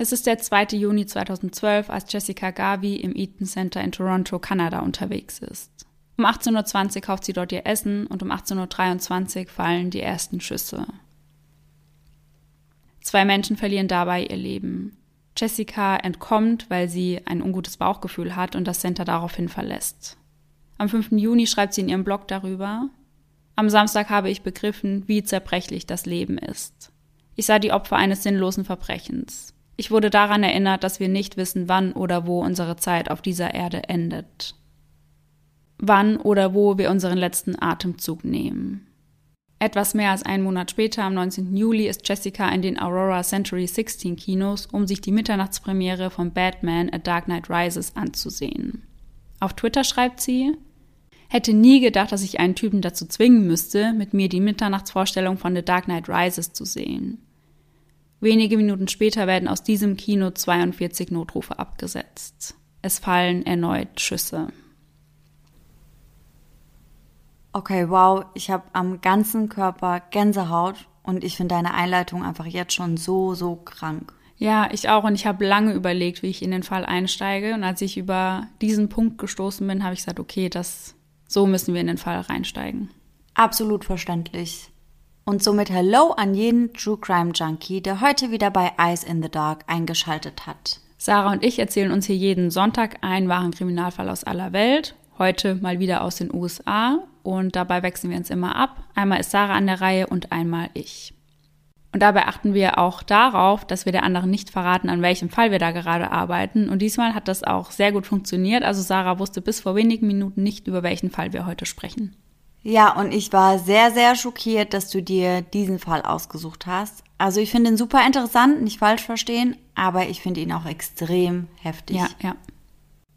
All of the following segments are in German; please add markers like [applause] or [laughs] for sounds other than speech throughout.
Es ist der 2. Juni 2012, als Jessica Garvey im Eaton Center in Toronto, Kanada unterwegs ist. Um 18.20 Uhr kauft sie dort ihr Essen und um 18.23 Uhr fallen die ersten Schüsse. Zwei Menschen verlieren dabei ihr Leben. Jessica entkommt, weil sie ein ungutes Bauchgefühl hat und das Center daraufhin verlässt. Am 5. Juni schreibt sie in ihrem Blog darüber, am Samstag habe ich begriffen, wie zerbrechlich das Leben ist. Ich sah die Opfer eines sinnlosen Verbrechens. Ich wurde daran erinnert, dass wir nicht wissen, wann oder wo unsere Zeit auf dieser Erde endet. Wann oder wo wir unseren letzten Atemzug nehmen. Etwas mehr als einen Monat später, am 19. Juli, ist Jessica in den Aurora Century 16 Kinos, um sich die Mitternachtspremiere von Batman A Dark Knight Rises anzusehen. Auf Twitter schreibt sie, hätte nie gedacht, dass ich einen Typen dazu zwingen müsste, mit mir die Mitternachtsvorstellung von The Dark Knight Rises zu sehen. Wenige Minuten später werden aus diesem Kino 42 Notrufe abgesetzt. Es fallen erneut Schüsse. Okay, wow, ich habe am ganzen Körper Gänsehaut und ich finde deine Einleitung einfach jetzt schon so, so krank. Ja, ich auch und ich habe lange überlegt, wie ich in den Fall einsteige und als ich über diesen Punkt gestoßen bin, habe ich gesagt, okay, das so müssen wir in den Fall reinsteigen. Absolut verständlich. Und somit Hello an jeden True Crime Junkie, der heute wieder bei Eyes in the Dark eingeschaltet hat. Sarah und ich erzählen uns hier jeden Sonntag einen wahren Kriminalfall aus aller Welt. Heute mal wieder aus den USA und dabei wechseln wir uns immer ab. Einmal ist Sarah an der Reihe und einmal ich. Und dabei achten wir auch darauf, dass wir der anderen nicht verraten, an welchem Fall wir da gerade arbeiten. Und diesmal hat das auch sehr gut funktioniert. Also Sarah wusste bis vor wenigen Minuten nicht, über welchen Fall wir heute sprechen. Ja, und ich war sehr, sehr schockiert, dass du dir diesen Fall ausgesucht hast. Also ich finde ihn super interessant, nicht falsch verstehen, aber ich finde ihn auch extrem heftig. Ja, ja.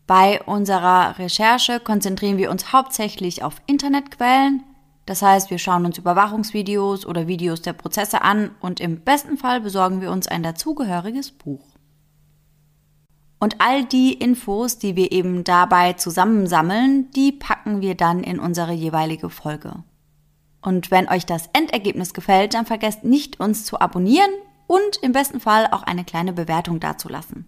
Bei unserer Recherche konzentrieren wir uns hauptsächlich auf Internetquellen. Das heißt, wir schauen uns Überwachungsvideos oder Videos der Prozesse an und im besten Fall besorgen wir uns ein dazugehöriges Buch. Und all die Infos, die wir eben dabei zusammensammeln, die packen wir dann in unsere jeweilige Folge. Und wenn euch das Endergebnis gefällt, dann vergesst nicht, uns zu abonnieren und im besten Fall auch eine kleine Bewertung dazulassen.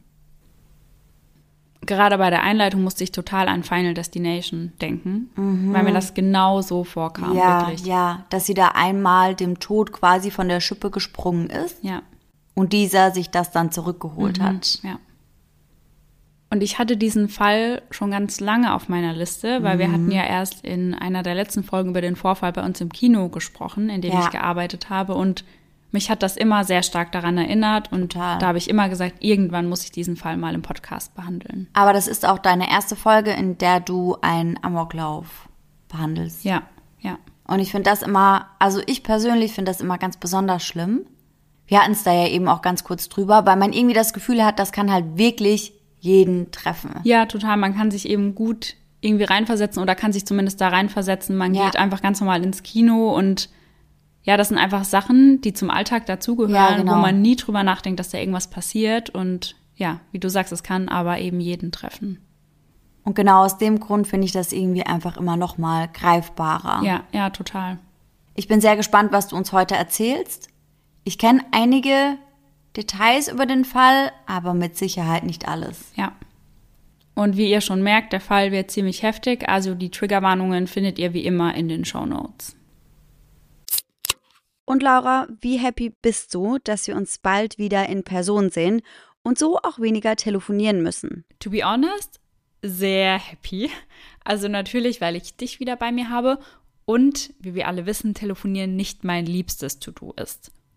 Gerade bei der Einleitung musste ich total an Final Destination denken, mhm. weil mir das genau so vorkam. Ja, wirklich. ja, dass sie da einmal dem Tod quasi von der Schippe gesprungen ist. Ja. Und dieser sich das dann zurückgeholt Mhm, hat. Ja. Und ich hatte diesen Fall schon ganz lange auf meiner Liste, weil wir Mhm. hatten ja erst in einer der letzten Folgen über den Vorfall bei uns im Kino gesprochen, in dem Ja. ich gearbeitet habe. Und mich hat das immer sehr stark daran erinnert. Und Total. da habe ich immer gesagt, irgendwann muss ich diesen Fall mal im Podcast behandeln. Aber das ist auch deine erste Folge, in der du einen Amoklauf behandelst. Ja, ja. Und ich finde das immer, also ich persönlich finde das immer ganz besonders schlimm. Wir hatten es da ja eben auch ganz kurz drüber, weil man irgendwie das Gefühl hat, das kann halt wirklich jeden treffen. Ja, total. Man kann sich eben gut irgendwie reinversetzen oder kann sich zumindest da reinversetzen. Man Ja. geht einfach ganz normal ins Kino und ja, das sind einfach Sachen, die zum Alltag dazugehören, Ja, genau. wo man nie drüber nachdenkt, dass da irgendwas passiert. Und ja, wie du sagst, es kann aber eben jeden treffen. Und genau aus dem Grund finde ich das irgendwie einfach immer noch mal greifbarer. Ja, ja, total. Ich bin sehr gespannt, was du uns heute erzählst. Ich kenne einige Details über den Fall, aber mit Sicherheit nicht alles. Ja. Und wie ihr schon merkt, der Fall wird ziemlich heftig. Also die Triggerwarnungen findet ihr wie immer in den Show Notes. Und Laura, wie happy bist du, dass wir uns bald wieder in Person sehen und so auch weniger telefonieren müssen? To be honest, sehr happy. Also natürlich, weil ich dich wieder bei mir habe und, wie wir alle wissen, telefonieren nicht mein liebstes To-Do ist.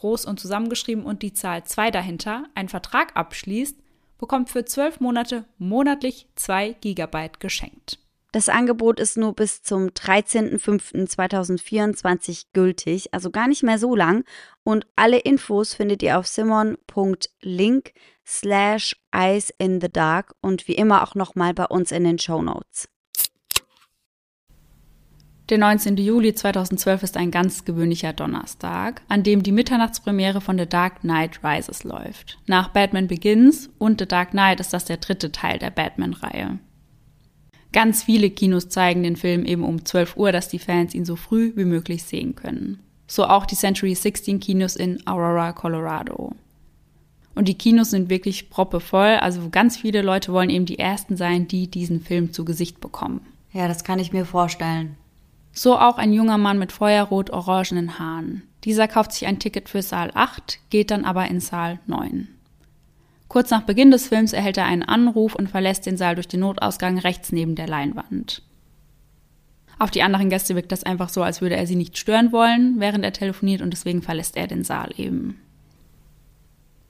groß und zusammengeschrieben und die Zahl 2 dahinter, einen Vertrag abschließt, bekommt für 12 Monate monatlich 2 GB geschenkt. Das Angebot ist nur bis zum 13.05.2024 gültig, also gar nicht mehr so lang. Und alle Infos findet ihr auf simon.link slash eyes in the dark und wie immer auch nochmal bei uns in den Show Notes. Der 19. Juli 2012 ist ein ganz gewöhnlicher Donnerstag, an dem die Mitternachtspremiere von The Dark Knight Rises läuft. Nach Batman Begins und The Dark Knight ist das der dritte Teil der Batman-Reihe. Ganz viele Kinos zeigen den Film eben um 12 Uhr, dass die Fans ihn so früh wie möglich sehen können. So auch die Century 16 Kinos in Aurora, Colorado. Und die Kinos sind wirklich proppevoll, also ganz viele Leute wollen eben die Ersten sein, die diesen Film zu Gesicht bekommen. Ja, das kann ich mir vorstellen. So auch ein junger Mann mit feuerrot-orangenen Haaren. Dieser kauft sich ein Ticket für Saal 8, geht dann aber in Saal 9. Kurz nach Beginn des Films erhält er einen Anruf und verlässt den Saal durch den Notausgang rechts neben der Leinwand. Auf die anderen Gäste wirkt das einfach so, als würde er sie nicht stören wollen, während er telefoniert und deswegen verlässt er den Saal eben.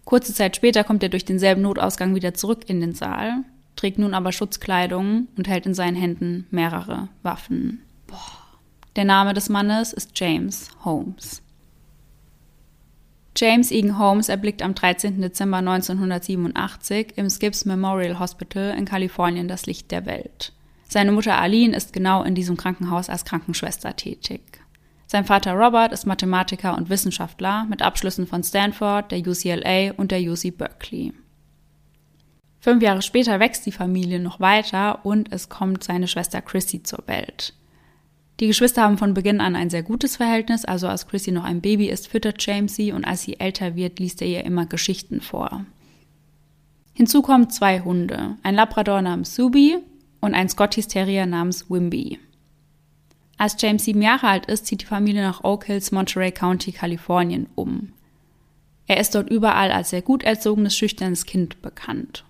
Kurze Zeit später kommt er durch denselben Notausgang wieder zurück in den Saal, trägt nun aber Schutzkleidung und hält in seinen Händen mehrere Waffen. Boah. Der Name des Mannes ist James Holmes. James Egan Holmes erblickt am 13. Dezember 1987 im Skips Memorial Hospital in Kalifornien das Licht der Welt. Seine Mutter Aline ist genau in diesem Krankenhaus als Krankenschwester tätig. Sein Vater Robert ist Mathematiker und Wissenschaftler mit Abschlüssen von Stanford, der UCLA und der UC Berkeley. Fünf Jahre später wächst die Familie noch weiter und es kommt seine Schwester Chrissy zur Welt. Die Geschwister haben von Beginn an ein sehr gutes Verhältnis, also als Chrissy noch ein Baby ist, füttert James sie und als sie älter wird, liest er ihr immer Geschichten vor. Hinzu kommen zwei Hunde, ein Labrador namens Subi und ein Scottish Terrier namens Wimby. Als James sieben Jahre alt ist, zieht die Familie nach Oak Hills, Monterey County, Kalifornien um. Er ist dort überall als sehr gut erzogenes, schüchternes Kind bekannt.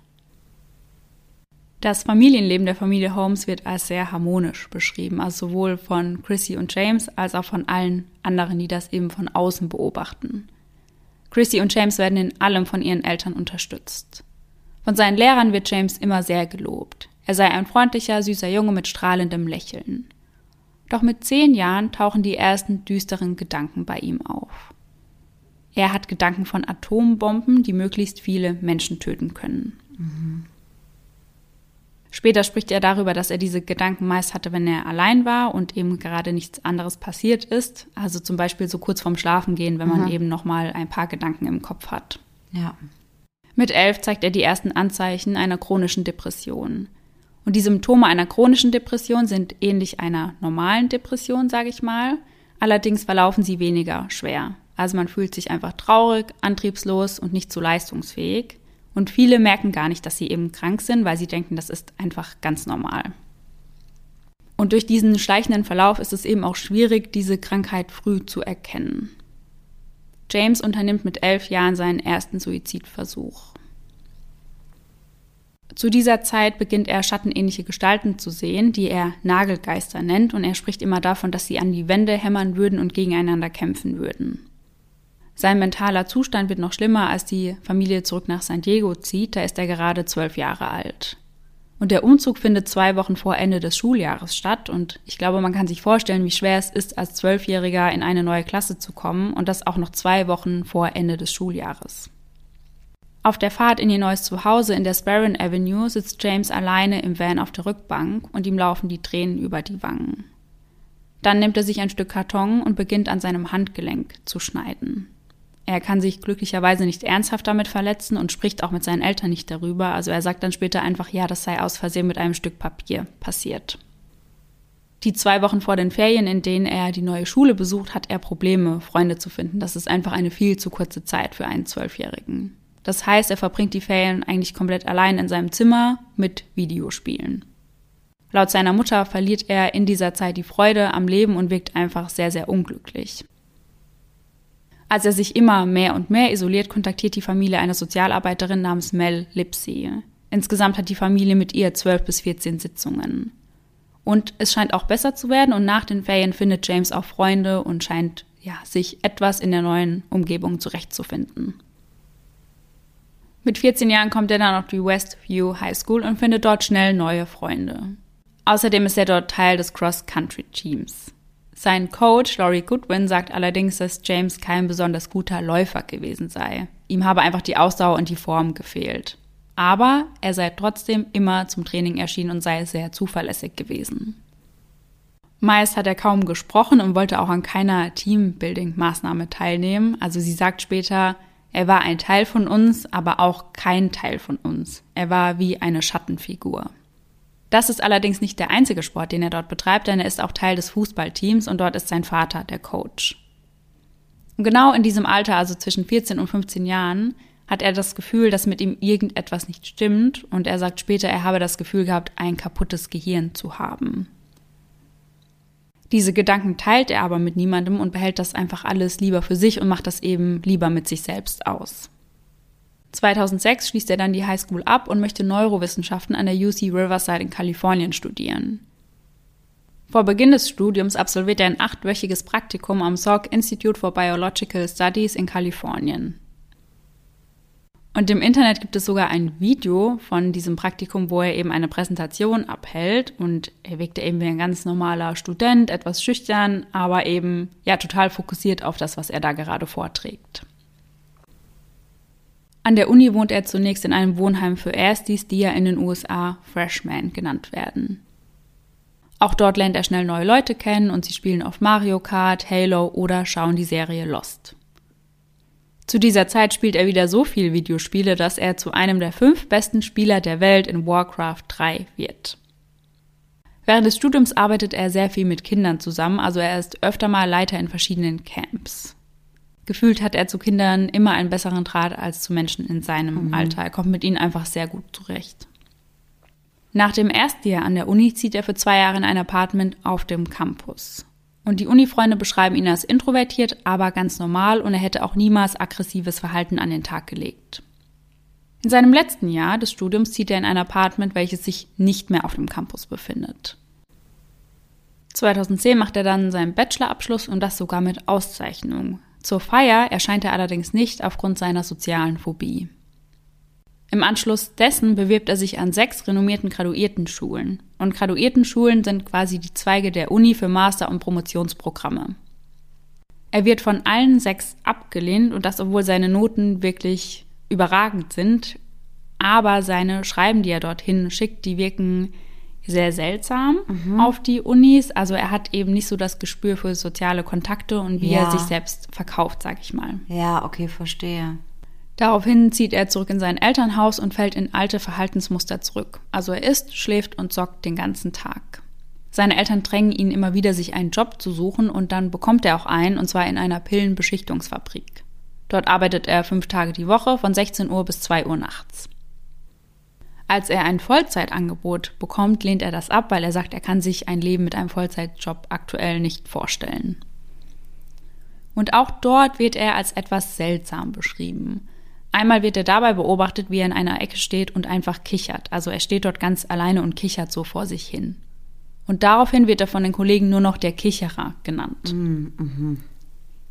Das Familienleben der Familie Holmes wird als sehr harmonisch beschrieben, also sowohl von Chrissy und James als auch von allen anderen, die das eben von außen beobachten. Chrissy und James werden in allem von ihren Eltern unterstützt. Von seinen Lehrern wird James immer sehr gelobt. Er sei ein freundlicher, süßer Junge mit strahlendem Lächeln. Doch mit zehn Jahren tauchen die ersten düsteren Gedanken bei ihm auf. Er hat Gedanken von Atombomben, die möglichst viele Menschen töten können. Mhm. Später spricht er darüber, dass er diese Gedanken meist hatte, wenn er allein war und eben gerade nichts anderes passiert ist. Also zum Beispiel so kurz vorm Schlafengehen, wenn man mhm. eben noch mal ein paar Gedanken im Kopf hat. Ja. Mit elf zeigt er die ersten Anzeichen einer chronischen Depression. Und die Symptome einer chronischen Depression sind ähnlich einer normalen Depression, sage ich mal. Allerdings verlaufen sie weniger schwer. Also man fühlt sich einfach traurig, antriebslos und nicht so leistungsfähig. Und viele merken gar nicht, dass sie eben krank sind, weil sie denken, das ist einfach ganz normal. Und durch diesen schleichenden Verlauf ist es eben auch schwierig, diese Krankheit früh zu erkennen. James unternimmt mit elf Jahren seinen ersten Suizidversuch. Zu dieser Zeit beginnt er schattenähnliche Gestalten zu sehen, die er Nagelgeister nennt, und er spricht immer davon, dass sie an die Wände hämmern würden und gegeneinander kämpfen würden. Sein mentaler Zustand wird noch schlimmer, als die Familie zurück nach San Diego zieht, da ist er gerade zwölf Jahre alt. Und der Umzug findet zwei Wochen vor Ende des Schuljahres statt und ich glaube, man kann sich vorstellen, wie schwer es ist, als Zwölfjähriger in eine neue Klasse zu kommen und das auch noch zwei Wochen vor Ende des Schuljahres. Auf der Fahrt in ihr neues Zuhause in der Sparran Avenue sitzt James alleine im Van auf der Rückbank und ihm laufen die Tränen über die Wangen. Dann nimmt er sich ein Stück Karton und beginnt an seinem Handgelenk zu schneiden. Er kann sich glücklicherweise nicht ernsthaft damit verletzen und spricht auch mit seinen Eltern nicht darüber. Also er sagt dann später einfach, ja, das sei aus Versehen mit einem Stück Papier passiert. Die zwei Wochen vor den Ferien, in denen er die neue Schule besucht, hat er Probleme, Freunde zu finden. Das ist einfach eine viel zu kurze Zeit für einen Zwölfjährigen. Das heißt, er verbringt die Ferien eigentlich komplett allein in seinem Zimmer mit Videospielen. Laut seiner Mutter verliert er in dieser Zeit die Freude am Leben und wirkt einfach sehr, sehr unglücklich. Als er sich immer mehr und mehr isoliert, kontaktiert die Familie eine Sozialarbeiterin namens Mel Lipsy. Insgesamt hat die Familie mit ihr 12 bis 14 Sitzungen. Und es scheint auch besser zu werden und nach den Ferien findet James auch Freunde und scheint ja, sich etwas in der neuen Umgebung zurechtzufinden. Mit 14 Jahren kommt er dann auf die Westview High School und findet dort schnell neue Freunde. Außerdem ist er dort Teil des Cross-Country-Teams. Sein Coach Laurie Goodwin sagt allerdings, dass James kein besonders guter Läufer gewesen sei. Ihm habe einfach die Ausdauer und die Form gefehlt. Aber er sei trotzdem immer zum Training erschienen und sei sehr zuverlässig gewesen. Meist hat er kaum gesprochen und wollte auch an keiner Teambuilding-Maßnahme teilnehmen. Also sie sagt später, er war ein Teil von uns, aber auch kein Teil von uns. Er war wie eine Schattenfigur. Das ist allerdings nicht der einzige Sport, den er dort betreibt, denn er ist auch Teil des Fußballteams und dort ist sein Vater der Coach. Und genau in diesem Alter, also zwischen 14 und 15 Jahren, hat er das Gefühl, dass mit ihm irgendetwas nicht stimmt und er sagt später, er habe das Gefühl gehabt, ein kaputtes Gehirn zu haben. Diese Gedanken teilt er aber mit niemandem und behält das einfach alles lieber für sich und macht das eben lieber mit sich selbst aus. 2006 schließt er dann die Highschool ab und möchte Neurowissenschaften an der UC Riverside in Kalifornien studieren. Vor Beginn des Studiums absolviert er ein achtwöchiges Praktikum am Salk Institute for Biological Studies in Kalifornien. Und im Internet gibt es sogar ein Video von diesem Praktikum, wo er eben eine Präsentation abhält und er wirkte eben wie ein ganz normaler Student, etwas schüchtern, aber eben ja total fokussiert auf das, was er da gerade vorträgt. An der Uni wohnt er zunächst in einem Wohnheim für Erstis, die ja in den USA Freshman genannt werden. Auch dort lernt er schnell neue Leute kennen und sie spielen auf Mario Kart, Halo oder schauen die Serie Lost. Zu dieser Zeit spielt er wieder so viel Videospiele, dass er zu einem der fünf besten Spieler der Welt in Warcraft 3 wird. Während des Studiums arbeitet er sehr viel mit Kindern zusammen, also er ist öfter mal Leiter in verschiedenen Camps. Gefühlt hat er zu Kindern immer einen besseren Draht als zu Menschen in seinem mhm. Alter. Er kommt mit ihnen einfach sehr gut zurecht. Nach dem ersten Jahr an der Uni zieht er für zwei Jahre in ein Apartment auf dem Campus. Und die Uni-Freunde beschreiben ihn als introvertiert, aber ganz normal und er hätte auch niemals aggressives Verhalten an den Tag gelegt. In seinem letzten Jahr des Studiums zieht er in ein Apartment, welches sich nicht mehr auf dem Campus befindet. 2010 macht er dann seinen Bachelorabschluss und das sogar mit Auszeichnung. Zur Feier erscheint er allerdings nicht aufgrund seiner sozialen Phobie. Im Anschluss dessen bewirbt er sich an sechs renommierten Graduiertenschulen. Und Graduiertenschulen sind quasi die Zweige der Uni für Master- und Promotionsprogramme. Er wird von allen sechs abgelehnt und das, obwohl seine Noten wirklich überragend sind. Aber seine Schreiben, die er dorthin schickt, die wirken sehr seltsam mhm. auf die Unis. Also er hat eben nicht so das Gespür für soziale Kontakte und wie ja. er sich selbst verkauft, sag ich mal. Ja, okay, verstehe. Daraufhin zieht er zurück in sein Elternhaus und fällt in alte Verhaltensmuster zurück. Also er isst, schläft und zockt den ganzen Tag. Seine Eltern drängen ihn immer wieder, sich einen Job zu suchen und dann bekommt er auch einen, und zwar in einer Pillenbeschichtungsfabrik. Dort arbeitet er fünf Tage die Woche von 16 Uhr bis 2 Uhr nachts. Als er ein Vollzeitangebot bekommt, lehnt er das ab, weil er sagt, er kann sich ein Leben mit einem Vollzeitjob aktuell nicht vorstellen. Und auch dort wird er als etwas seltsam beschrieben. Einmal wird er dabei beobachtet, wie er in einer Ecke steht und einfach kichert. Also er steht dort ganz alleine und kichert so vor sich hin. Und daraufhin wird er von den Kollegen nur noch der Kicherer genannt. Mm, mhm.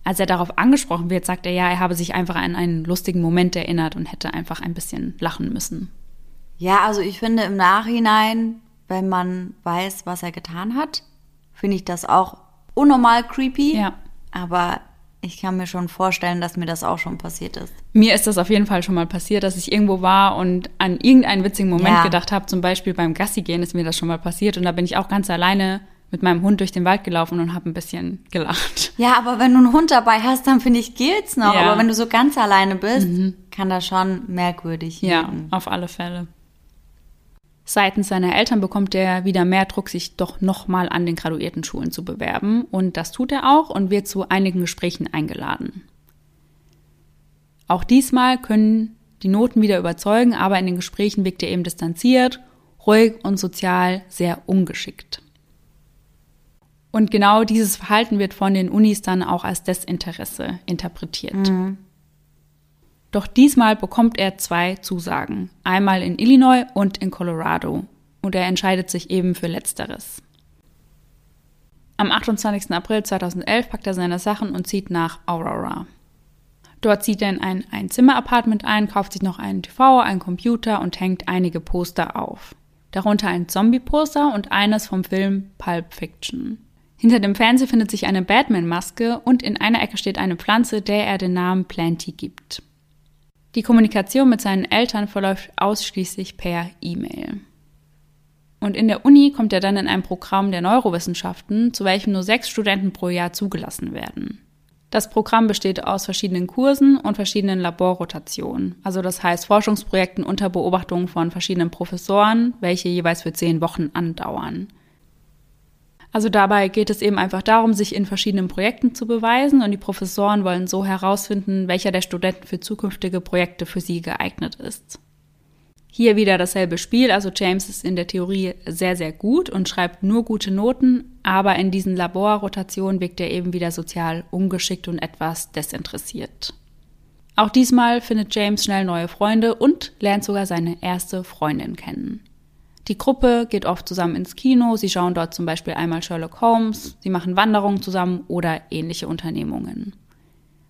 Als er darauf angesprochen wird, sagt er ja, er habe sich einfach an einen lustigen Moment erinnert und hätte einfach ein bisschen lachen müssen. Ja, also ich finde im Nachhinein, wenn man weiß, was er getan hat, finde ich das auch unnormal creepy. Ja. Aber ich kann mir schon vorstellen, dass mir das auch schon passiert ist. Mir ist das auf jeden Fall schon mal passiert, dass ich irgendwo war und an irgendeinen witzigen Moment Ja. gedacht habe. Zum Beispiel beim Gassi gehen ist mir das schon mal passiert und da bin ich auch ganz alleine mit meinem Hund durch den Wald gelaufen und habe ein bisschen gelacht. Ja, aber wenn du einen Hund dabei hast, dann finde ich, geht's noch. Ja. Mhm. Aber wenn du so ganz alleine bist, kann das schon merkwürdig Ja, wirken. auf alle Fälle. Seitens seiner Eltern bekommt er wieder mehr Druck, sich doch nochmal an den Graduiertenschulen zu bewerben. Und das tut er auch und wird zu einigen Gesprächen eingeladen. Auch diesmal können die Noten wieder überzeugen, aber in den Gesprächen wirkt er eben distanziert, ruhig und sozial sehr ungeschickt. Und genau dieses Verhalten wird von den Unis dann auch als Desinteresse interpretiert. Doch diesmal bekommt er zwei Zusagen. Einmal in Illinois und in Colorado. Und er entscheidet sich eben für Letzteres. Am 28. April 2011 packt er seine Sachen und zieht nach Aurora. Dort zieht er in ein Einzimmer-Apartment ein, kauft sich noch einen TV, einen Computer und hängt einige Poster auf. Darunter ein Zombie-Poster und eines vom Film Pulp Fiction. Hinter dem Fernseher findet sich eine Batman-Maske und in einer Ecke steht eine Pflanze, der er den Namen Planty gibt. Die Kommunikation mit seinen Eltern verläuft ausschließlich per E-Mail. Und in der Uni kommt er dann in ein Programm der Neurowissenschaften, zu welchem nur sechs Studenten pro Jahr zugelassen werden. Das Programm besteht aus verschiedenen Kursen und verschiedenen Laborrotationen, also das heißt Forschungsprojekten unter Beobachtung von verschiedenen Professoren, welche jeweils für zehn Wochen andauern. Also dabei geht es eben einfach darum, sich in verschiedenen Projekten zu beweisen und die Professoren wollen so herausfinden, welcher der Studenten für zukünftige Projekte für sie geeignet ist. Hier wieder dasselbe Spiel, also James ist in der Theorie sehr, sehr gut und schreibt nur gute Noten, aber in diesen Laborrotationen wirkt er eben wieder sozial ungeschickt und etwas desinteressiert. Auch diesmal findet James schnell neue Freunde und lernt sogar seine erste Freundin kennen. Die Gruppe geht oft zusammen ins Kino, sie schauen dort zum Beispiel einmal Sherlock Holmes, sie machen Wanderungen zusammen oder ähnliche Unternehmungen.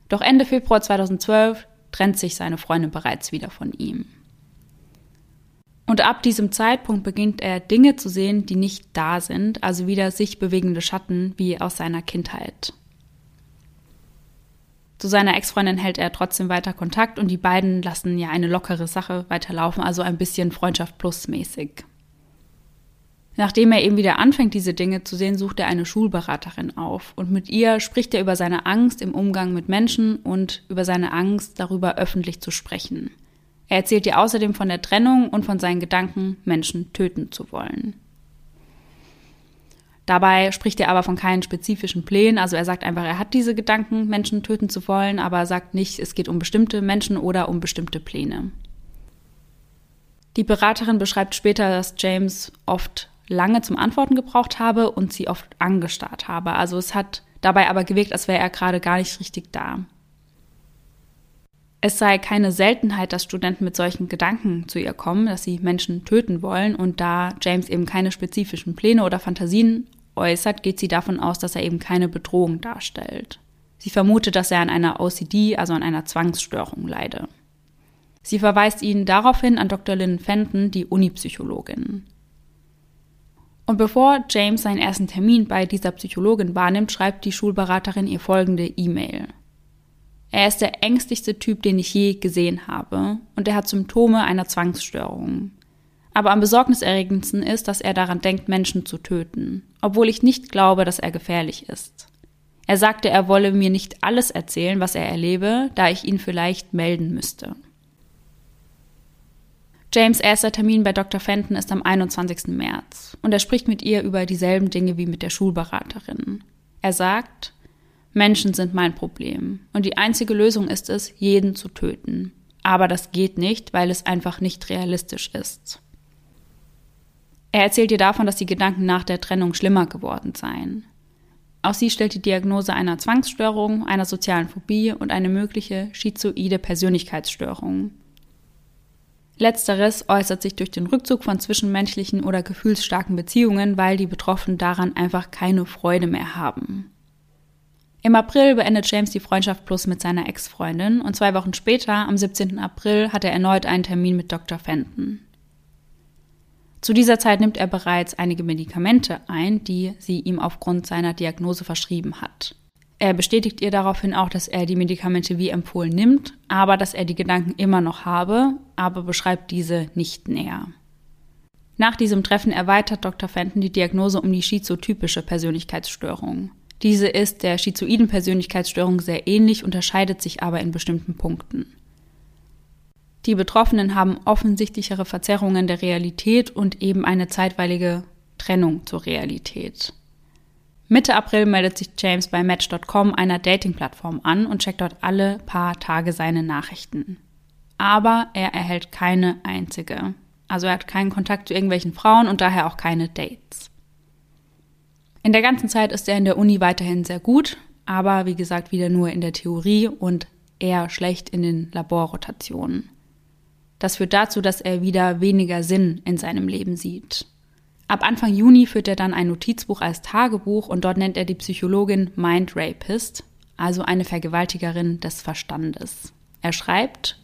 Doch Ende Februar 2012 trennt sich seine Freundin bereits wieder von ihm. Und ab diesem Zeitpunkt beginnt er Dinge zu sehen, die nicht da sind, also wieder sich bewegende Schatten wie aus seiner Kindheit. Zu seiner Ex-Freundin hält er trotzdem weiter Kontakt und die beiden lassen ja eine lockere Sache weiterlaufen, also ein bisschen Freundschaft plus mäßig. Nachdem er eben wieder anfängt, diese Dinge zu sehen, sucht er eine Schulberaterin auf und mit ihr spricht er über seine Angst im Umgang mit Menschen und über seine Angst, darüber öffentlich zu sprechen. Er erzählt ihr außerdem von der Trennung und von seinen Gedanken, Menschen töten zu wollen. Dabei spricht er aber von keinen spezifischen Plänen, also er sagt einfach, er hat diese Gedanken, Menschen töten zu wollen, aber er sagt nicht, es geht um bestimmte Menschen oder um bestimmte Pläne. Die Beraterin beschreibt später, dass James oft lange zum Antworten gebraucht habe und sie oft angestarrt habe. Also es hat dabei aber gewirkt, als wäre er gerade gar nicht richtig da. Es sei keine Seltenheit, dass Studenten mit solchen Gedanken zu ihr kommen, dass sie Menschen töten wollen und da James eben keine spezifischen Pläne oder Fantasien äußert, geht sie davon aus, dass er eben keine Bedrohung darstellt. Sie vermutet, dass er an einer OCD, also an einer Zwangsstörung leide. Sie verweist ihn daraufhin an Dr. Lynn Fenton, die Unipsychologin. Und bevor James seinen ersten Termin bei dieser Psychologin wahrnimmt, schreibt die Schulberaterin ihr folgende E-Mail. Er ist der ängstlichste Typ, den ich je gesehen habe, und er hat Symptome einer Zwangsstörung. Aber am besorgniserregendsten ist, dass er daran denkt, Menschen zu töten, obwohl ich nicht glaube, dass er gefährlich ist. Er sagte, er wolle mir nicht alles erzählen, was er erlebe, da ich ihn vielleicht melden müsste. James' erster Termin bei Dr. Fenton ist am 21. März und er spricht mit ihr über dieselben Dinge wie mit der Schulberaterin. Er sagt, Menschen sind mein Problem und die einzige Lösung ist es, jeden zu töten. Aber das geht nicht, weil es einfach nicht realistisch ist. Er erzählt ihr davon, dass die Gedanken nach der Trennung schlimmer geworden seien. Auch sie stellt die Diagnose einer Zwangsstörung, einer sozialen Phobie und eine mögliche schizoide Persönlichkeitsstörung. Letzteres äußert sich durch den Rückzug von zwischenmenschlichen oder gefühlsstarken Beziehungen, weil die Betroffenen daran einfach keine Freude mehr haben. Im April beendet James die Freundschaft Plus mit seiner Ex-Freundin und zwei Wochen später, am 17. April, hat er erneut einen Termin mit Dr. Fenton. Zu dieser Zeit nimmt er bereits einige Medikamente ein, die sie ihm aufgrund seiner Diagnose verschrieben hat. Er bestätigt ihr daraufhin auch, dass er die Medikamente wie empfohlen nimmt, aber dass er die Gedanken immer noch habe, aber beschreibt diese nicht näher. Nach diesem Treffen erweitert Dr. Fenton die Diagnose um die schizotypische Persönlichkeitsstörung. Diese ist der schizoiden Persönlichkeitsstörung sehr ähnlich, unterscheidet sich aber in bestimmten Punkten. Die Betroffenen haben offensichtlichere Verzerrungen der Realität und eben eine zeitweilige Trennung zur Realität. Mitte April meldet sich James bei Match.com, einer Dating-Plattform, an und checkt dort alle paar Tage seine Nachrichten. Aber er erhält keine einzige. Also er hat keinen Kontakt zu irgendwelchen Frauen und daher auch keine Dates. In der ganzen Zeit ist er in der Uni weiterhin sehr gut, aber wie gesagt wieder nur in der Theorie und eher schlecht in den Laborrotationen. Das führt dazu, dass er wieder weniger Sinn in seinem Leben sieht. Ab Anfang Juni führt er dann ein Notizbuch als Tagebuch und dort nennt er die Psychologin Mind Rapist, also eine Vergewaltigerin des Verstandes. Er schreibt,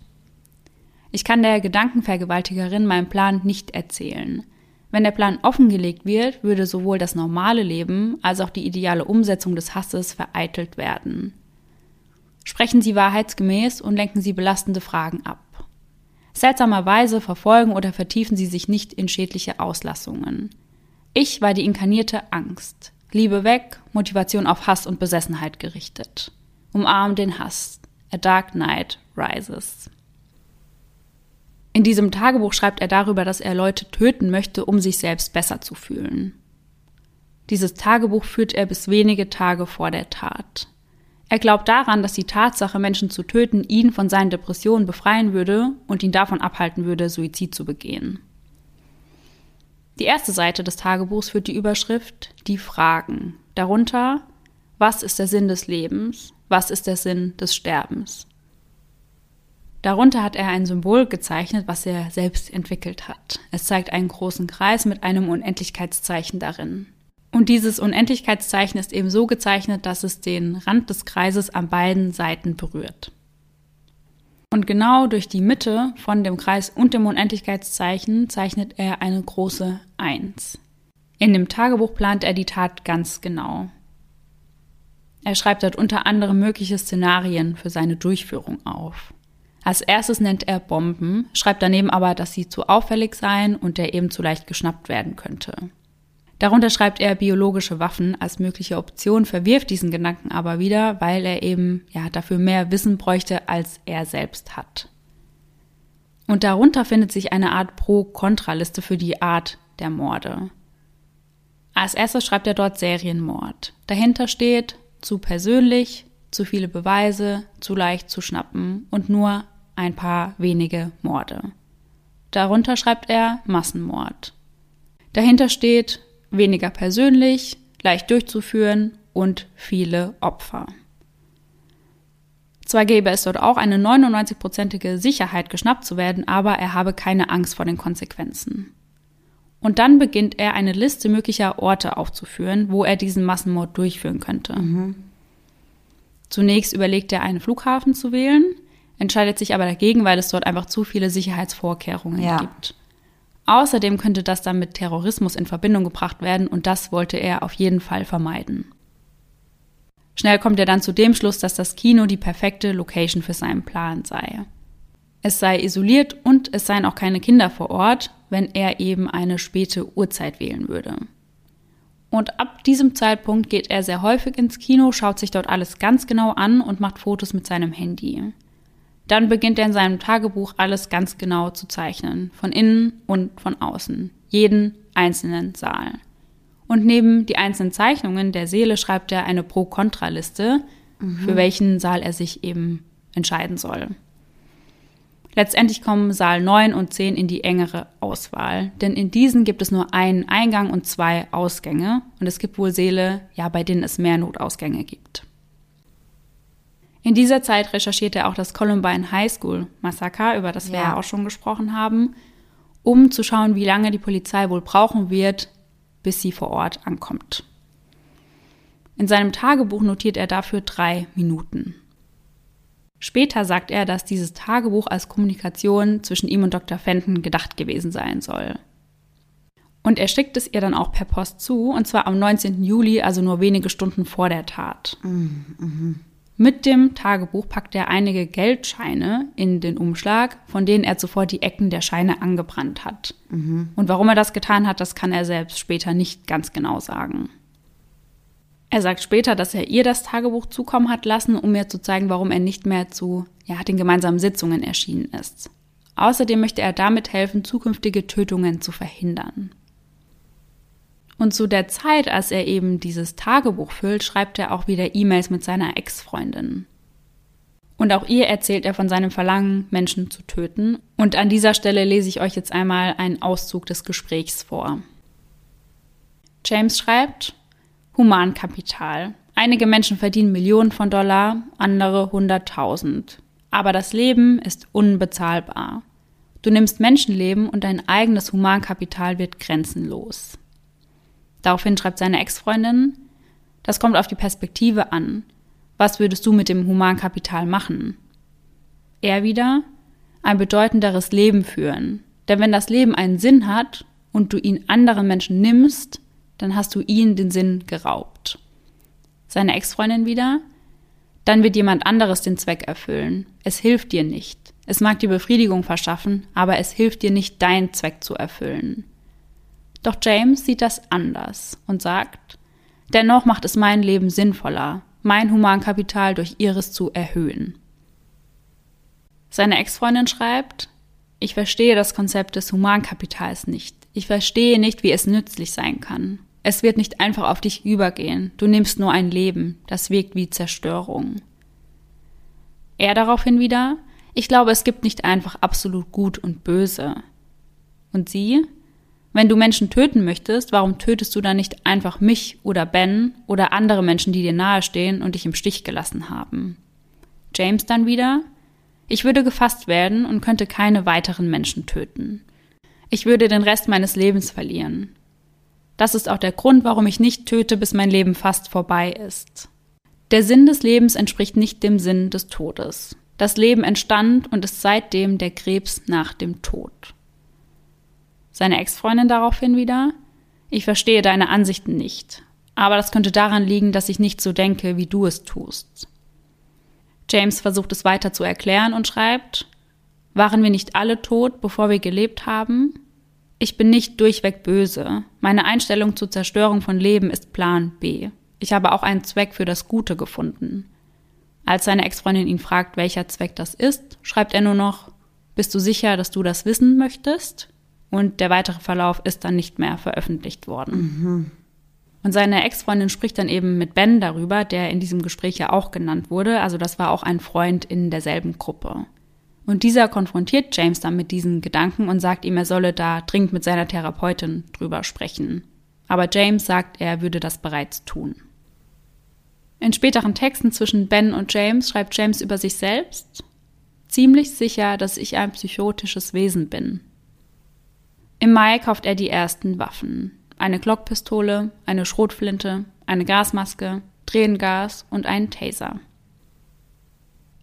ich kann der Gedankenvergewaltigerin meinen Plan nicht erzählen. Wenn der Plan offengelegt wird, würde sowohl das normale Leben als auch die ideale Umsetzung des Hasses vereitelt werden. Sprechen Sie wahrheitsgemäß und lenken Sie belastende Fragen ab. Seltsamerweise verfolgen oder vertiefen Sie sich nicht in schädliche Auslassungen. Ich war die inkarnierte Angst. Liebe weg, Motivation auf Hass und Besessenheit gerichtet. Umarm den Hass. A Dark Night Rises. In diesem Tagebuch schreibt er darüber, dass er Leute töten möchte, um sich selbst besser zu fühlen. Dieses Tagebuch führt er bis wenige Tage vor der Tat. Er glaubt daran, dass die Tatsache, Menschen zu töten, ihn von seinen Depressionen befreien würde und ihn davon abhalten würde, Suizid zu begehen. Die erste Seite des Tagebuchs führt die Überschrift Die Fragen. Darunter Was ist der Sinn des Lebens? Was ist der Sinn des Sterbens? Darunter hat er ein Symbol gezeichnet, was er selbst entwickelt hat. Es zeigt einen großen Kreis mit einem Unendlichkeitszeichen darin. Und dieses Unendlichkeitszeichen ist eben so gezeichnet, dass es den Rand des Kreises an beiden Seiten berührt. Und genau durch die Mitte von dem Kreis und dem Unendlichkeitszeichen zeichnet er eine große Eins. In dem Tagebuch plant er die Tat ganz genau. Er schreibt dort unter anderem mögliche Szenarien für seine Durchführung auf. Als erstes nennt er Bomben, schreibt daneben aber, dass sie zu auffällig seien und er eben zu leicht geschnappt werden könnte. Darunter schreibt er biologische Waffen als mögliche Option, verwirft diesen Gedanken aber wieder, weil er eben ja dafür mehr Wissen bräuchte, als er selbst hat. Und darunter findet sich eine Art Pro-Kontra-Liste für die Art der Morde. Als erstes schreibt er dort Serienmord. Dahinter steht zu persönlich, zu viele Beweise, zu leicht zu schnappen und nur ein paar wenige Morde. Darunter schreibt er Massenmord. Dahinter steht weniger persönlich, leicht durchzuführen und viele Opfer. Zwar gäbe es dort auch eine 99-prozentige Sicherheit, geschnappt zu werden, aber er habe keine Angst vor den Konsequenzen. Und dann beginnt er eine Liste möglicher Orte aufzuführen, wo er diesen Massenmord durchführen könnte. Mhm. Zunächst überlegt er, einen Flughafen zu wählen, entscheidet sich aber dagegen, weil es dort einfach zu viele Sicherheitsvorkehrungen ja. gibt. Außerdem könnte das dann mit Terrorismus in Verbindung gebracht werden und das wollte er auf jeden Fall vermeiden. Schnell kommt er dann zu dem Schluss, dass das Kino die perfekte Location für seinen Plan sei. Es sei isoliert und es seien auch keine Kinder vor Ort, wenn er eben eine späte Uhrzeit wählen würde. Und ab diesem Zeitpunkt geht er sehr häufig ins Kino, schaut sich dort alles ganz genau an und macht Fotos mit seinem Handy. Dann beginnt er in seinem Tagebuch alles ganz genau zu zeichnen, von innen und von außen, jeden einzelnen Saal. Und neben die einzelnen Zeichnungen der Seele schreibt er eine Pro-Kontra-Liste, mhm. für welchen Saal er sich eben entscheiden soll. Letztendlich kommen Saal 9 und 10 in die engere Auswahl, denn in diesen gibt es nur einen Eingang und zwei Ausgänge und es gibt wohl Seele, ja, bei denen es mehr Notausgänge gibt. In dieser Zeit recherchiert er auch das Columbine High School Massaker, über das wir ja. ja auch schon gesprochen haben, um zu schauen, wie lange die Polizei wohl brauchen wird, bis sie vor Ort ankommt. In seinem Tagebuch notiert er dafür drei Minuten. Später sagt er, dass dieses Tagebuch als Kommunikation zwischen ihm und Dr. Fenton gedacht gewesen sein soll. Und er schickt es ihr dann auch per Post zu, und zwar am 19. Juli, also nur wenige Stunden vor der Tat. Mhm. Mit dem Tagebuch packt er einige Geldscheine in den Umschlag, von denen er zuvor die Ecken der Scheine angebrannt hat. Mhm. Und warum er das getan hat, das kann er selbst später nicht ganz genau sagen. Er sagt später, dass er ihr das Tagebuch zukommen hat lassen, um ihr zu zeigen, warum er nicht mehr zu ja, den gemeinsamen Sitzungen erschienen ist. Außerdem möchte er damit helfen, zukünftige Tötungen zu verhindern. Und zu der Zeit, als er eben dieses Tagebuch füllt, schreibt er auch wieder E-Mails mit seiner Ex-Freundin. Und auch ihr erzählt er von seinem Verlangen, Menschen zu töten. Und an dieser Stelle lese ich euch jetzt einmal einen Auszug des Gesprächs vor. James schreibt, Humankapital. Einige Menschen verdienen Millionen von Dollar, andere hunderttausend. Aber das Leben ist unbezahlbar. Du nimmst Menschenleben und dein eigenes Humankapital wird grenzenlos. Daraufhin schreibt seine Ex-Freundin, das kommt auf die Perspektive an. Was würdest du mit dem Humankapital machen? Er wieder, ein bedeutenderes Leben führen. Denn wenn das Leben einen Sinn hat und du ihn anderen Menschen nimmst, dann hast du ihnen den Sinn geraubt. Seine Ex-Freundin wieder, dann wird jemand anderes den Zweck erfüllen. Es hilft dir nicht. Es mag dir Befriedigung verschaffen, aber es hilft dir nicht, deinen Zweck zu erfüllen. Doch James sieht das anders und sagt, dennoch macht es mein Leben sinnvoller, mein Humankapital durch ihres zu erhöhen. Seine Ex-Freundin schreibt, ich verstehe das Konzept des Humankapitals nicht. Ich verstehe nicht, wie es nützlich sein kann. Es wird nicht einfach auf dich übergehen. Du nimmst nur ein Leben. Das wirkt wie Zerstörung. Er daraufhin wieder, ich glaube, es gibt nicht einfach absolut gut und böse. Und sie, wenn du Menschen töten möchtest, warum tötest du dann nicht einfach mich oder Ben oder andere Menschen, die dir nahestehen und dich im Stich gelassen haben? James dann wieder, ich würde gefasst werden und könnte keine weiteren Menschen töten. Ich würde den Rest meines Lebens verlieren. Das ist auch der Grund, warum ich nicht töte, bis mein Leben fast vorbei ist. Der Sinn des Lebens entspricht nicht dem Sinn des Todes. Das Leben entstand und ist seitdem der Krebs nach dem Tod. Seine Ex-Freundin daraufhin wieder, ich verstehe deine Ansichten nicht, aber das könnte daran liegen, dass ich nicht so denke, wie du es tust. James versucht es weiter zu erklären und schreibt, waren wir nicht alle tot, bevor wir gelebt haben? Ich bin nicht durchweg böse. Meine Einstellung zur Zerstörung von Leben ist Plan B. Ich habe auch einen Zweck für das Gute gefunden. Als seine Ex-Freundin ihn fragt, welcher Zweck das ist, schreibt er nur noch, bist du sicher, dass du das wissen möchtest? Und der weitere Verlauf ist dann nicht mehr veröffentlicht worden. Mhm. Und seine Ex-Freundin spricht dann eben mit Ben darüber, der in diesem Gespräch ja auch genannt wurde. Also das war auch ein Freund in derselben Gruppe. Und dieser konfrontiert James dann mit diesen Gedanken und sagt ihm, er solle da dringend mit seiner Therapeutin drüber sprechen. Aber James sagt, er würde das bereits tun. In späteren Texten zwischen Ben und James schreibt James über sich selbst, ziemlich sicher, dass ich ein psychotisches Wesen bin. Im Mai kauft er die ersten Waffen. Eine Glockpistole, eine Schrotflinte, eine Gasmaske, Tränengas und einen Taser.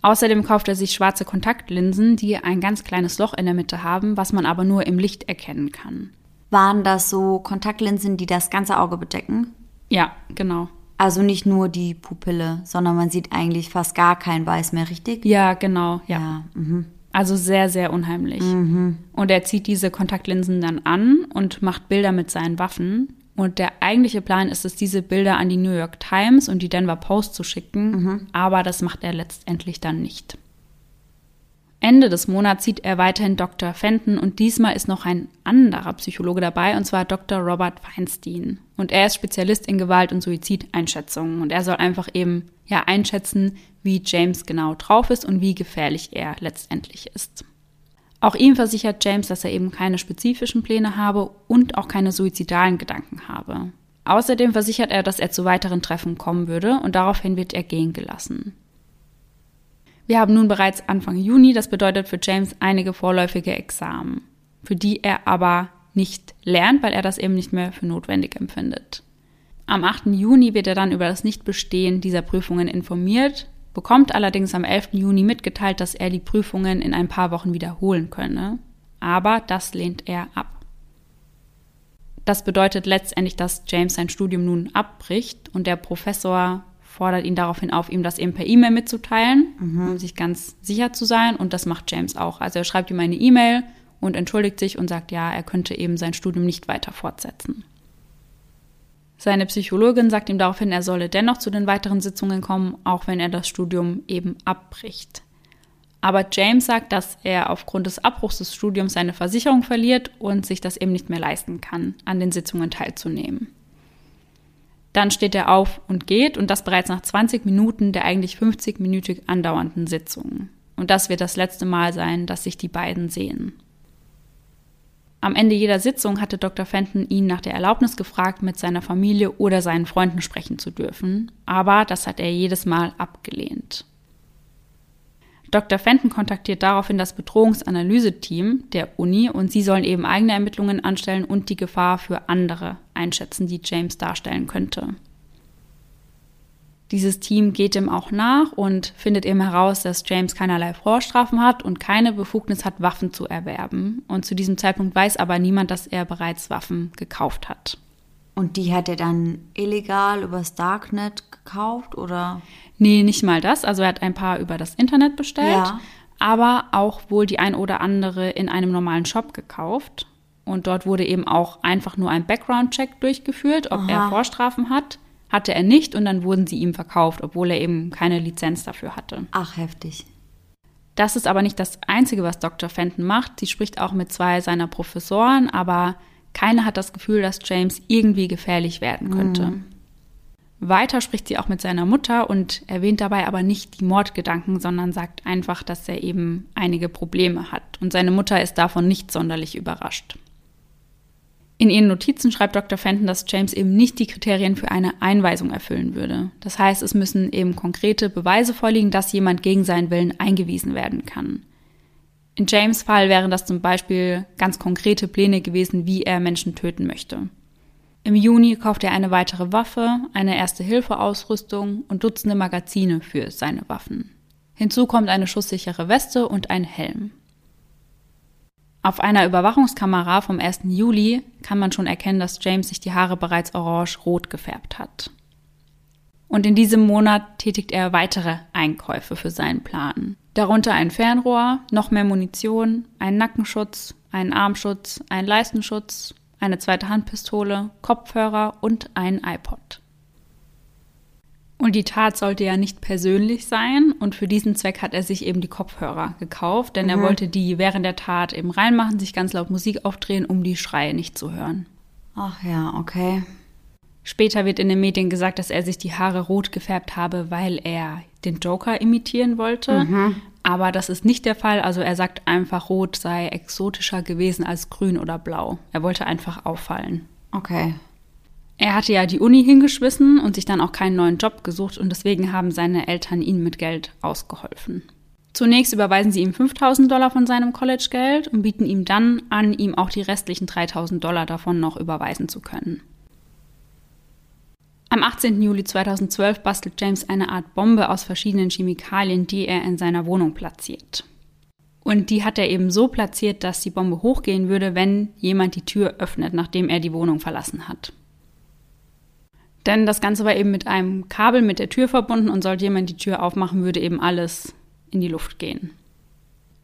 Außerdem kauft er sich schwarze Kontaktlinsen, die ein ganz kleines Loch in der Mitte haben, was man aber nur im Licht erkennen kann. Waren das so Kontaktlinsen, die das ganze Auge bedecken? Ja, genau. Also nicht nur die Pupille, sondern man sieht eigentlich fast gar kein Weiß mehr, richtig? Ja, genau, ja. ja mhm. Also sehr, sehr unheimlich. Mhm. Und er zieht diese Kontaktlinsen dann an und macht Bilder mit seinen Waffen. Und der eigentliche Plan ist es, diese Bilder an die New York Times und die Denver Post zu schicken. Mhm. Aber das macht er letztendlich dann nicht. Ende des Monats sieht er weiterhin Dr. Fenton und diesmal ist noch ein anderer Psychologe dabei, und zwar Dr. Robert Feinstein. Und er ist Spezialist in Gewalt- und Suizideinschätzungen und er soll einfach eben ja einschätzen, wie James genau drauf ist und wie gefährlich er letztendlich ist. Auch ihm versichert James, dass er eben keine spezifischen Pläne habe und auch keine suizidalen Gedanken habe. Außerdem versichert er, dass er zu weiteren Treffen kommen würde und daraufhin wird er gehen gelassen. Wir haben nun bereits Anfang Juni, das bedeutet für James einige vorläufige Examen, für die er aber nicht lernt, weil er das eben nicht mehr für notwendig empfindet. Am 8. Juni wird er dann über das Nichtbestehen dieser Prüfungen informiert, bekommt allerdings am 11. Juni mitgeteilt, dass er die Prüfungen in ein paar Wochen wiederholen könne, aber das lehnt er ab. Das bedeutet letztendlich, dass James sein Studium nun abbricht und der Professor fordert ihn daraufhin auf, ihm das eben per E-Mail mitzuteilen, mhm. um sich ganz sicher zu sein. Und das macht James auch. Also er schreibt ihm eine E-Mail und entschuldigt sich und sagt, ja, er könnte eben sein Studium nicht weiter fortsetzen. Seine Psychologin sagt ihm daraufhin, er solle dennoch zu den weiteren Sitzungen kommen, auch wenn er das Studium eben abbricht. Aber James sagt, dass er aufgrund des Abbruchs des Studiums seine Versicherung verliert und sich das eben nicht mehr leisten kann, an den Sitzungen teilzunehmen. Dann steht er auf und geht und das bereits nach 20 Minuten der eigentlich 50-minütig andauernden Sitzung. Und das wird das letzte Mal sein, dass sich die beiden sehen. Am Ende jeder Sitzung hatte Dr. Fenton ihn nach der Erlaubnis gefragt, mit seiner Familie oder seinen Freunden sprechen zu dürfen, aber das hat er jedes Mal abgelehnt. Dr. Fenton kontaktiert daraufhin das Bedrohungsanalyse-Team der Uni und sie sollen eben eigene Ermittlungen anstellen und die Gefahr für andere einschätzen, die James darstellen könnte. Dieses Team geht ihm auch nach und findet eben heraus, dass James keinerlei Vorstrafen hat und keine Befugnis hat, Waffen zu erwerben. Und zu diesem Zeitpunkt weiß aber niemand, dass er bereits Waffen gekauft hat. Und die hat er dann illegal übers Darknet gekauft oder? Nee, nicht mal das. Also er hat ein paar über das Internet bestellt, ja. aber auch wohl die ein oder andere in einem normalen Shop gekauft. Und dort wurde eben auch einfach nur ein Background-Check durchgeführt, ob Aha. er Vorstrafen hat hatte er nicht und dann wurden sie ihm verkauft, obwohl er eben keine Lizenz dafür hatte. Ach, heftig. Das ist aber nicht das Einzige, was Dr. Fenton macht. Sie spricht auch mit zwei seiner Professoren, aber keiner hat das Gefühl, dass James irgendwie gefährlich werden könnte. Mhm. Weiter spricht sie auch mit seiner Mutter und erwähnt dabei aber nicht die Mordgedanken, sondern sagt einfach, dass er eben einige Probleme hat. Und seine Mutter ist davon nicht sonderlich überrascht. In ihren Notizen schreibt Dr. Fenton, dass James eben nicht die Kriterien für eine Einweisung erfüllen würde. Das heißt, es müssen eben konkrete Beweise vorliegen, dass jemand gegen seinen Willen eingewiesen werden kann. In James Fall wären das zum Beispiel ganz konkrete Pläne gewesen, wie er Menschen töten möchte. Im Juni kauft er eine weitere Waffe, eine Erste-Hilfe-Ausrüstung und Dutzende Magazine für seine Waffen. Hinzu kommt eine schusssichere Weste und ein Helm. Auf einer Überwachungskamera vom 1. Juli kann man schon erkennen, dass James sich die Haare bereits orange-rot gefärbt hat. Und in diesem Monat tätigt er weitere Einkäufe für seinen Plan. Darunter ein Fernrohr, noch mehr Munition, einen Nackenschutz, einen Armschutz, einen Leistenschutz, eine zweite Handpistole, Kopfhörer und ein iPod. Und die Tat sollte ja nicht persönlich sein. Und für diesen Zweck hat er sich eben die Kopfhörer gekauft, denn mhm. er wollte die während der Tat eben reinmachen, sich ganz laut Musik aufdrehen, um die Schreie nicht zu hören. Ach ja, okay. Später wird in den Medien gesagt, dass er sich die Haare rot gefärbt habe, weil er den Joker imitieren wollte. Mhm. Aber das ist nicht der Fall. Also er sagt einfach, rot sei exotischer gewesen als grün oder blau. Er wollte einfach auffallen. Okay. Er hatte ja die Uni hingeschmissen und sich dann auch keinen neuen Job gesucht und deswegen haben seine Eltern ihm mit Geld ausgeholfen. Zunächst überweisen sie ihm 5000 Dollar von seinem Collegegeld und bieten ihm dann an, ihm auch die restlichen 3000 Dollar davon noch überweisen zu können. Am 18. Juli 2012 bastelt James eine Art Bombe aus verschiedenen Chemikalien, die er in seiner Wohnung platziert. Und die hat er eben so platziert, dass die Bombe hochgehen würde, wenn jemand die Tür öffnet, nachdem er die Wohnung verlassen hat. Denn das Ganze war eben mit einem Kabel mit der Tür verbunden und sollte jemand die Tür aufmachen, würde eben alles in die Luft gehen.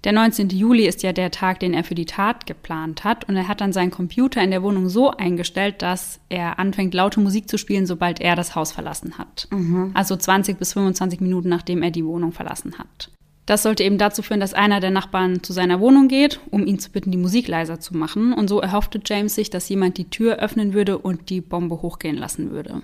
Der 19. Juli ist ja der Tag, den er für die Tat geplant hat und er hat dann seinen Computer in der Wohnung so eingestellt, dass er anfängt laute Musik zu spielen, sobald er das Haus verlassen hat. Mhm. Also 20 bis 25 Minuten nachdem er die Wohnung verlassen hat. Das sollte eben dazu führen, dass einer der Nachbarn zu seiner Wohnung geht, um ihn zu bitten, die Musik leiser zu machen. Und so erhoffte James sich, dass jemand die Tür öffnen würde und die Bombe hochgehen lassen würde.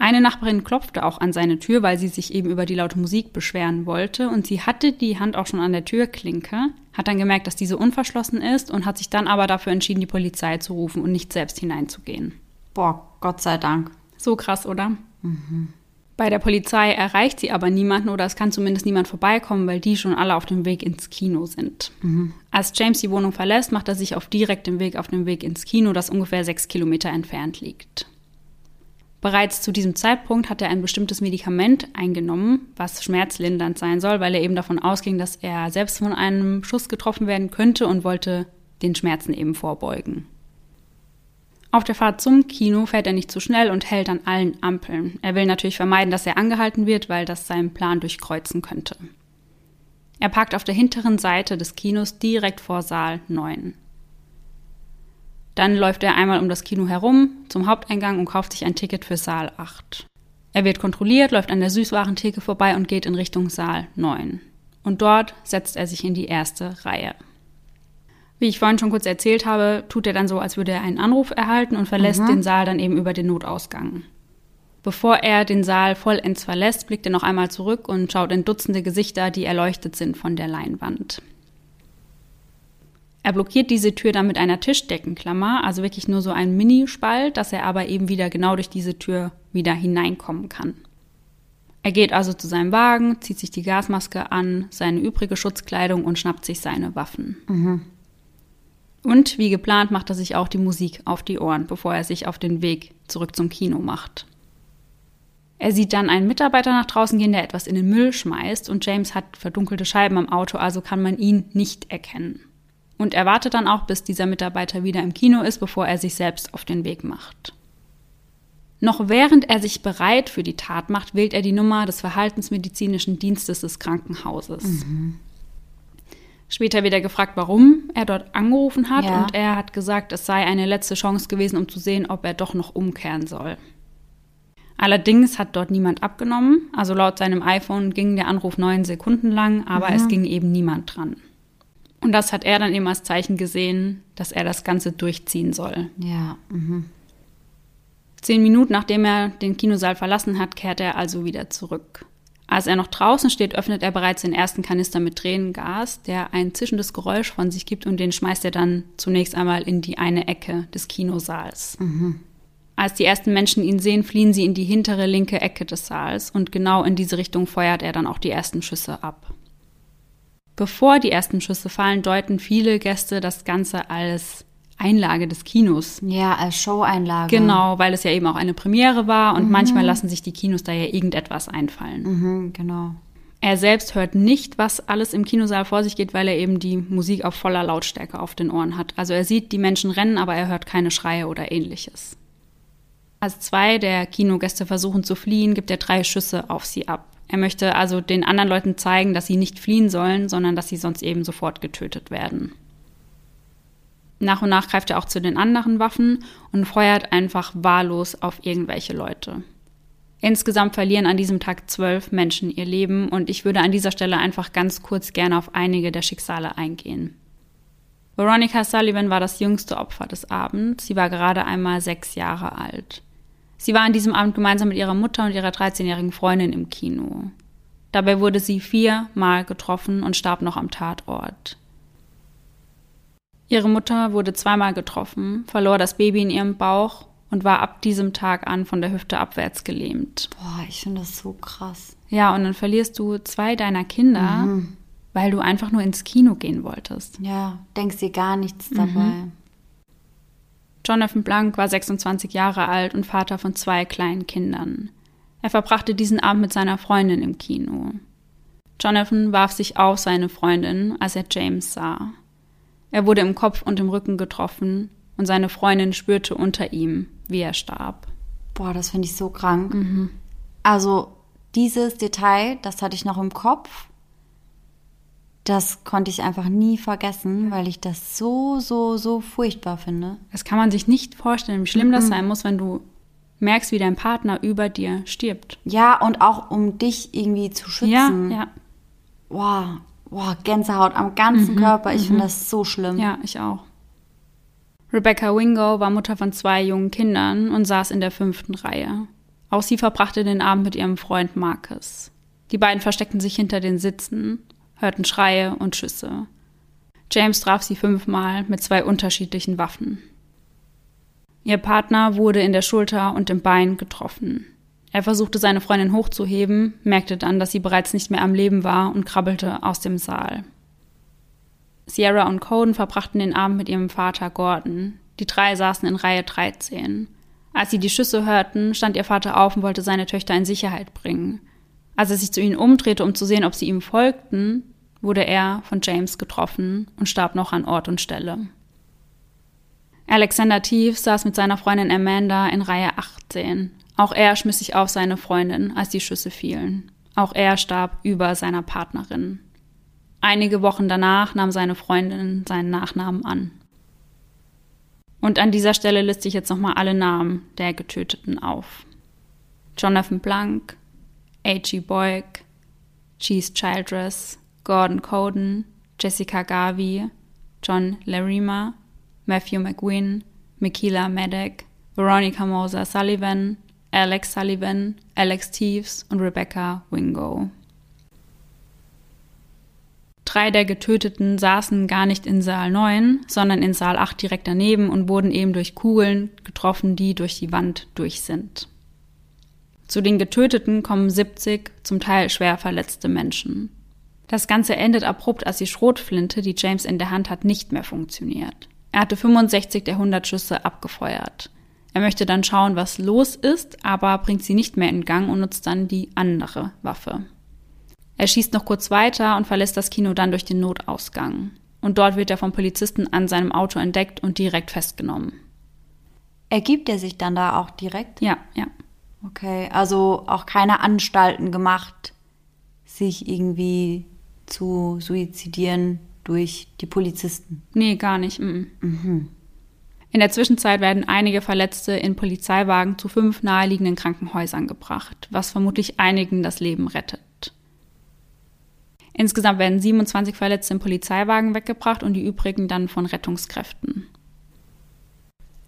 Eine Nachbarin klopfte auch an seine Tür, weil sie sich eben über die laute Musik beschweren wollte. Und sie hatte die Hand auch schon an der Türklinke, hat dann gemerkt, dass diese unverschlossen ist und hat sich dann aber dafür entschieden, die Polizei zu rufen und nicht selbst hineinzugehen. Boah, Gott sei Dank. So krass, oder? Mhm. Bei der Polizei erreicht sie aber niemanden oder es kann zumindest niemand vorbeikommen, weil die schon alle auf dem Weg ins Kino sind. Mhm. Als James die Wohnung verlässt, macht er sich auf direktem Weg auf dem Weg ins Kino, das ungefähr sechs Kilometer entfernt liegt. Bereits zu diesem Zeitpunkt hat er ein bestimmtes Medikament eingenommen, was schmerzlindernd sein soll, weil er eben davon ausging, dass er selbst von einem Schuss getroffen werden könnte und wollte den Schmerzen eben vorbeugen. Auf der Fahrt zum Kino fährt er nicht zu schnell und hält an allen Ampeln. Er will natürlich vermeiden, dass er angehalten wird, weil das seinen Plan durchkreuzen könnte. Er parkt auf der hinteren Seite des Kinos direkt vor Saal 9. Dann läuft er einmal um das Kino herum zum Haupteingang und kauft sich ein Ticket für Saal 8. Er wird kontrolliert, läuft an der Süßwarentheke vorbei und geht in Richtung Saal 9. Und dort setzt er sich in die erste Reihe. Wie ich vorhin schon kurz erzählt habe, tut er dann so, als würde er einen Anruf erhalten und verlässt mhm. den Saal dann eben über den Notausgang. Bevor er den Saal vollends verlässt, blickt er noch einmal zurück und schaut in Dutzende Gesichter, die erleuchtet sind von der Leinwand. Er blockiert diese Tür dann mit einer Tischdeckenklammer, also wirklich nur so ein Minispalt, dass er aber eben wieder genau durch diese Tür wieder hineinkommen kann. Er geht also zu seinem Wagen, zieht sich die Gasmaske an, seine übrige Schutzkleidung und schnappt sich seine Waffen. Mhm. Und wie geplant macht er sich auch die Musik auf die Ohren, bevor er sich auf den Weg zurück zum Kino macht. Er sieht dann einen Mitarbeiter nach draußen gehen, der etwas in den Müll schmeißt und James hat verdunkelte Scheiben am Auto, also kann man ihn nicht erkennen. Und er wartet dann auch, bis dieser Mitarbeiter wieder im Kino ist, bevor er sich selbst auf den Weg macht. Noch während er sich bereit für die Tat macht, wählt er die Nummer des Verhaltensmedizinischen Dienstes des Krankenhauses. Mhm. Später wird er gefragt, warum er dort angerufen hat ja. und er hat gesagt, es sei eine letzte Chance gewesen, um zu sehen, ob er doch noch umkehren soll. Allerdings hat dort niemand abgenommen, also laut seinem iPhone ging der Anruf neun Sekunden lang, aber mhm. es ging eben niemand dran. Und das hat er dann eben als Zeichen gesehen, dass er das Ganze durchziehen soll. Ja. Mhm. Zehn Minuten nachdem er den Kinosaal verlassen hat, kehrt er also wieder zurück. Als er noch draußen steht, öffnet er bereits den ersten Kanister mit Tränengas, der ein zischendes Geräusch von sich gibt und den schmeißt er dann zunächst einmal in die eine Ecke des Kinosaals. Mhm. Als die ersten Menschen ihn sehen, fliehen sie in die hintere linke Ecke des Saals und genau in diese Richtung feuert er dann auch die ersten Schüsse ab. Bevor die ersten Schüsse fallen, deuten viele Gäste das Ganze als Einlage des Kinos. Ja, als Show-Einlage. Genau, weil es ja eben auch eine Premiere war und mhm. manchmal lassen sich die Kinos da ja irgendetwas einfallen. Mhm, genau. Er selbst hört nicht, was alles im Kinosaal vor sich geht, weil er eben die Musik auf voller Lautstärke auf den Ohren hat. Also er sieht die Menschen rennen, aber er hört keine Schreie oder ähnliches. Als zwei der Kinogäste versuchen zu fliehen, gibt er drei Schüsse auf sie ab. Er möchte also den anderen Leuten zeigen, dass sie nicht fliehen sollen, sondern dass sie sonst eben sofort getötet werden. Nach und nach greift er auch zu den anderen Waffen und feuert einfach wahllos auf irgendwelche Leute. Insgesamt verlieren an diesem Tag zwölf Menschen ihr Leben und ich würde an dieser Stelle einfach ganz kurz gerne auf einige der Schicksale eingehen. Veronica Sullivan war das jüngste Opfer des Abends. Sie war gerade einmal sechs Jahre alt. Sie war an diesem Abend gemeinsam mit ihrer Mutter und ihrer 13-jährigen Freundin im Kino. Dabei wurde sie viermal getroffen und starb noch am Tatort. Ihre Mutter wurde zweimal getroffen, verlor das Baby in ihrem Bauch und war ab diesem Tag an von der Hüfte abwärts gelähmt. Boah, ich finde das so krass. Ja, und dann verlierst du zwei deiner Kinder, mhm. weil du einfach nur ins Kino gehen wolltest. Ja, denkst dir gar nichts dabei. Mhm. Jonathan Blank war 26 Jahre alt und Vater von zwei kleinen Kindern. Er verbrachte diesen Abend mit seiner Freundin im Kino. Jonathan warf sich auf seine Freundin, als er James sah. Er wurde im Kopf und im Rücken getroffen und seine Freundin spürte unter ihm, wie er starb. Boah, das finde ich so krank. Mhm. Also dieses Detail, das hatte ich noch im Kopf das konnte ich einfach nie vergessen, weil ich das so, so, so furchtbar finde. Das kann man sich nicht vorstellen, wie schlimm mhm. das sein muss, wenn du merkst, wie dein Partner über dir stirbt. Ja, und auch um dich irgendwie zu schützen. Ja, ja. Wow, wow Gänsehaut am ganzen mhm, Körper. Ich mhm. finde das so schlimm. Ja, ich auch. Rebecca Wingo war Mutter von zwei jungen Kindern und saß in der fünften Reihe. Auch sie verbrachte den Abend mit ihrem Freund Marcus. Die beiden versteckten sich hinter den Sitzen hörten Schreie und Schüsse. James traf sie fünfmal mit zwei unterschiedlichen Waffen. Ihr Partner wurde in der Schulter und im Bein getroffen. Er versuchte seine Freundin hochzuheben, merkte dann, dass sie bereits nicht mehr am Leben war und krabbelte aus dem Saal. Sierra und Coden verbrachten den Abend mit ihrem Vater Gordon. Die drei saßen in Reihe 13. Als sie die Schüsse hörten, stand ihr Vater auf und wollte seine Töchter in Sicherheit bringen. Als er sich zu ihnen umdrehte, um zu sehen, ob sie ihm folgten, wurde er von James getroffen und starb noch an Ort und Stelle. Alexander Tief saß mit seiner Freundin Amanda in Reihe 18. Auch er schmiss sich auf seine Freundin, als die Schüsse fielen. Auch er starb über seiner Partnerin. Einige Wochen danach nahm seine Freundin seinen Nachnamen an. Und an dieser Stelle liste ich jetzt nochmal alle Namen der Getöteten auf. Jonathan Blank, A.G. Boyk, Cheese Childress, Gordon Coden, Jessica Garvey, John Larima, Matthew McGuinn, Michaela Maddock, Veronica Moser Sullivan, Alex Sullivan, Alex Teeves und Rebecca Wingo. Drei der Getöteten saßen gar nicht in Saal 9, sondern in Saal 8 direkt daneben und wurden eben durch Kugeln getroffen, die durch die Wand durch sind. Zu den Getöteten kommen 70 zum Teil schwer verletzte Menschen. Das Ganze endet abrupt, als die Schrotflinte, die James in der Hand hat, nicht mehr funktioniert. Er hatte 65 der 100 Schüsse abgefeuert. Er möchte dann schauen, was los ist, aber bringt sie nicht mehr in Gang und nutzt dann die andere Waffe. Er schießt noch kurz weiter und verlässt das Kino dann durch den Notausgang. Und dort wird er vom Polizisten an seinem Auto entdeckt und direkt festgenommen. Ergibt er sich dann da auch direkt? Ja, ja. Okay, also auch keine Anstalten gemacht, sich irgendwie zu suizidieren durch die Polizisten? Nee, gar nicht. Mhm. In der Zwischenzeit werden einige Verletzte in Polizeiwagen zu fünf naheliegenden Krankenhäusern gebracht, was vermutlich einigen das Leben rettet. Insgesamt werden 27 Verletzte in Polizeiwagen weggebracht und die übrigen dann von Rettungskräften.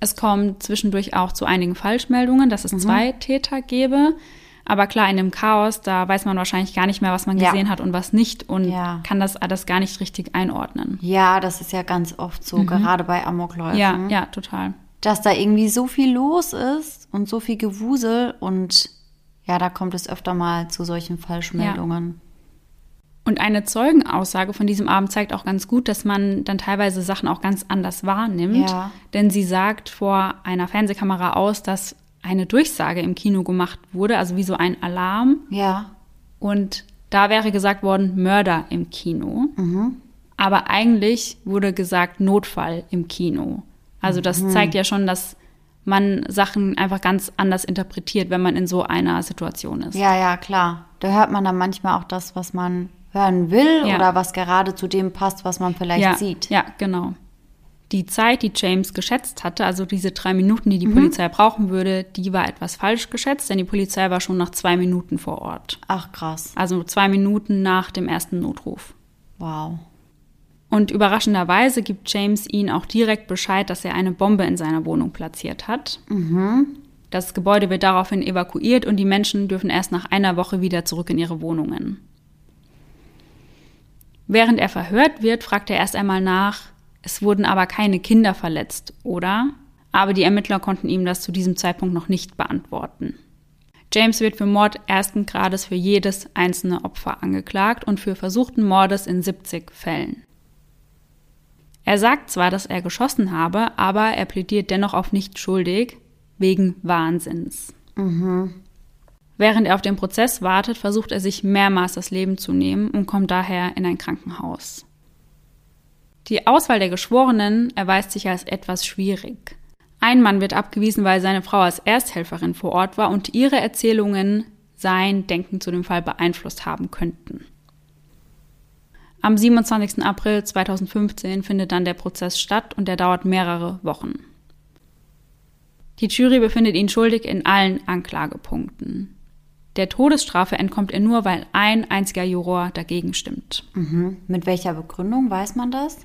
Es kommt zwischendurch auch zu einigen Falschmeldungen, dass es mhm. zwei Täter gäbe. Aber klar, in dem Chaos, da weiß man wahrscheinlich gar nicht mehr, was man gesehen ja. hat und was nicht und ja. kann das alles gar nicht richtig einordnen. Ja, das ist ja ganz oft so, mhm. gerade bei Amokläufen. Ja, ja, total. Dass da irgendwie so viel los ist und so viel Gewusel und ja, da kommt es öfter mal zu solchen Falschmeldungen. Ja. Und eine Zeugenaussage von diesem Abend zeigt auch ganz gut, dass man dann teilweise Sachen auch ganz anders wahrnimmt. Ja. Denn sie sagt vor einer Fernsehkamera aus, dass eine Durchsage im Kino gemacht wurde, also wie so ein Alarm. Ja. Und da wäre gesagt worden, Mörder im Kino. Mhm. Aber eigentlich wurde gesagt, Notfall im Kino. Also das mhm. zeigt ja schon, dass man Sachen einfach ganz anders interpretiert, wenn man in so einer Situation ist. Ja, ja, klar. Da hört man dann manchmal auch das, was man hören will ja. oder was gerade zu dem passt, was man vielleicht ja, sieht. Ja, genau. Die Zeit, die James geschätzt hatte, also diese drei Minuten, die die mhm. Polizei brauchen würde, die war etwas falsch geschätzt, denn die Polizei war schon nach zwei Minuten vor Ort. Ach krass. Also zwei Minuten nach dem ersten Notruf. Wow. Und überraschenderweise gibt James ihnen auch direkt Bescheid, dass er eine Bombe in seiner Wohnung platziert hat. Mhm. Das Gebäude wird daraufhin evakuiert und die Menschen dürfen erst nach einer Woche wieder zurück in ihre Wohnungen. Während er verhört wird, fragt er erst einmal nach, es wurden aber keine Kinder verletzt, oder? Aber die Ermittler konnten ihm das zu diesem Zeitpunkt noch nicht beantworten. James wird für Mord ersten Grades für jedes einzelne Opfer angeklagt und für versuchten Mordes in 70 Fällen. Er sagt zwar, dass er geschossen habe, aber er plädiert dennoch auf nicht schuldig wegen Wahnsinns. Mhm. Während er auf den Prozess wartet, versucht er sich mehrmals das Leben zu nehmen und kommt daher in ein Krankenhaus. Die Auswahl der Geschworenen erweist sich als etwas schwierig. Ein Mann wird abgewiesen, weil seine Frau als Ersthelferin vor Ort war und ihre Erzählungen sein Denken zu dem Fall beeinflusst haben könnten. Am 27. April 2015 findet dann der Prozess statt und der dauert mehrere Wochen. Die Jury befindet ihn schuldig in allen Anklagepunkten. Der Todesstrafe entkommt er nur, weil ein einziger Juror dagegen stimmt. Mhm. Mit welcher Begründung weiß man das?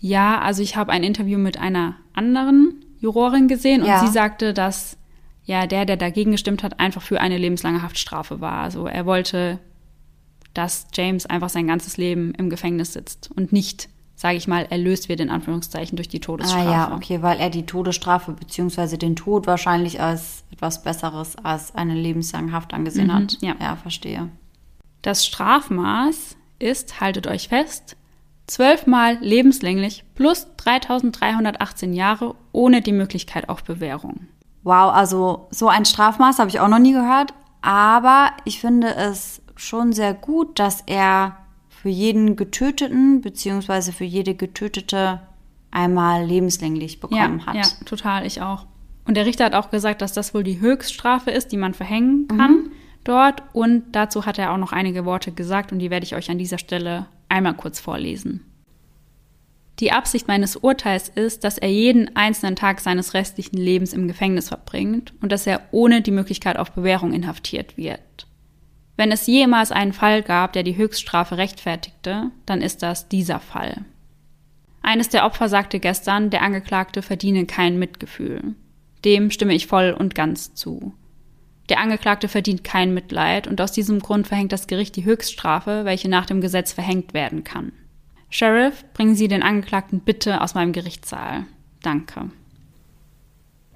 Ja, also ich habe ein Interview mit einer anderen Jurorin gesehen und ja. sie sagte, dass ja der, der dagegen gestimmt hat, einfach für eine lebenslange Haftstrafe war. Also er wollte, dass James einfach sein ganzes Leben im Gefängnis sitzt und nicht sage ich mal, erlöst wird in Anführungszeichen durch die Todesstrafe. Ah ja, okay, weil er die Todesstrafe bzw. den Tod wahrscheinlich als etwas Besseres als eine lebenslange Haft angesehen mhm, hat. Ja. ja, verstehe. Das Strafmaß ist, haltet euch fest, zwölfmal lebenslänglich plus 3318 Jahre ohne die Möglichkeit auf Bewährung. Wow, also so ein Strafmaß habe ich auch noch nie gehört, aber ich finde es schon sehr gut, dass er für jeden Getöteten beziehungsweise für jede Getötete einmal lebenslänglich bekommen ja, hat. Ja, total, ich auch. Und der Richter hat auch gesagt, dass das wohl die Höchststrafe ist, die man verhängen kann mhm. dort. Und dazu hat er auch noch einige Worte gesagt und die werde ich euch an dieser Stelle einmal kurz vorlesen. Die Absicht meines Urteils ist, dass er jeden einzelnen Tag seines restlichen Lebens im Gefängnis verbringt und dass er ohne die Möglichkeit auf Bewährung inhaftiert wird. Wenn es jemals einen Fall gab, der die Höchststrafe rechtfertigte, dann ist das dieser Fall. Eines der Opfer sagte gestern, der Angeklagte verdiene kein Mitgefühl. Dem stimme ich voll und ganz zu. Der Angeklagte verdient kein Mitleid und aus diesem Grund verhängt das Gericht die Höchststrafe, welche nach dem Gesetz verhängt werden kann. Sheriff, bringen Sie den Angeklagten bitte aus meinem Gerichtssaal. Danke.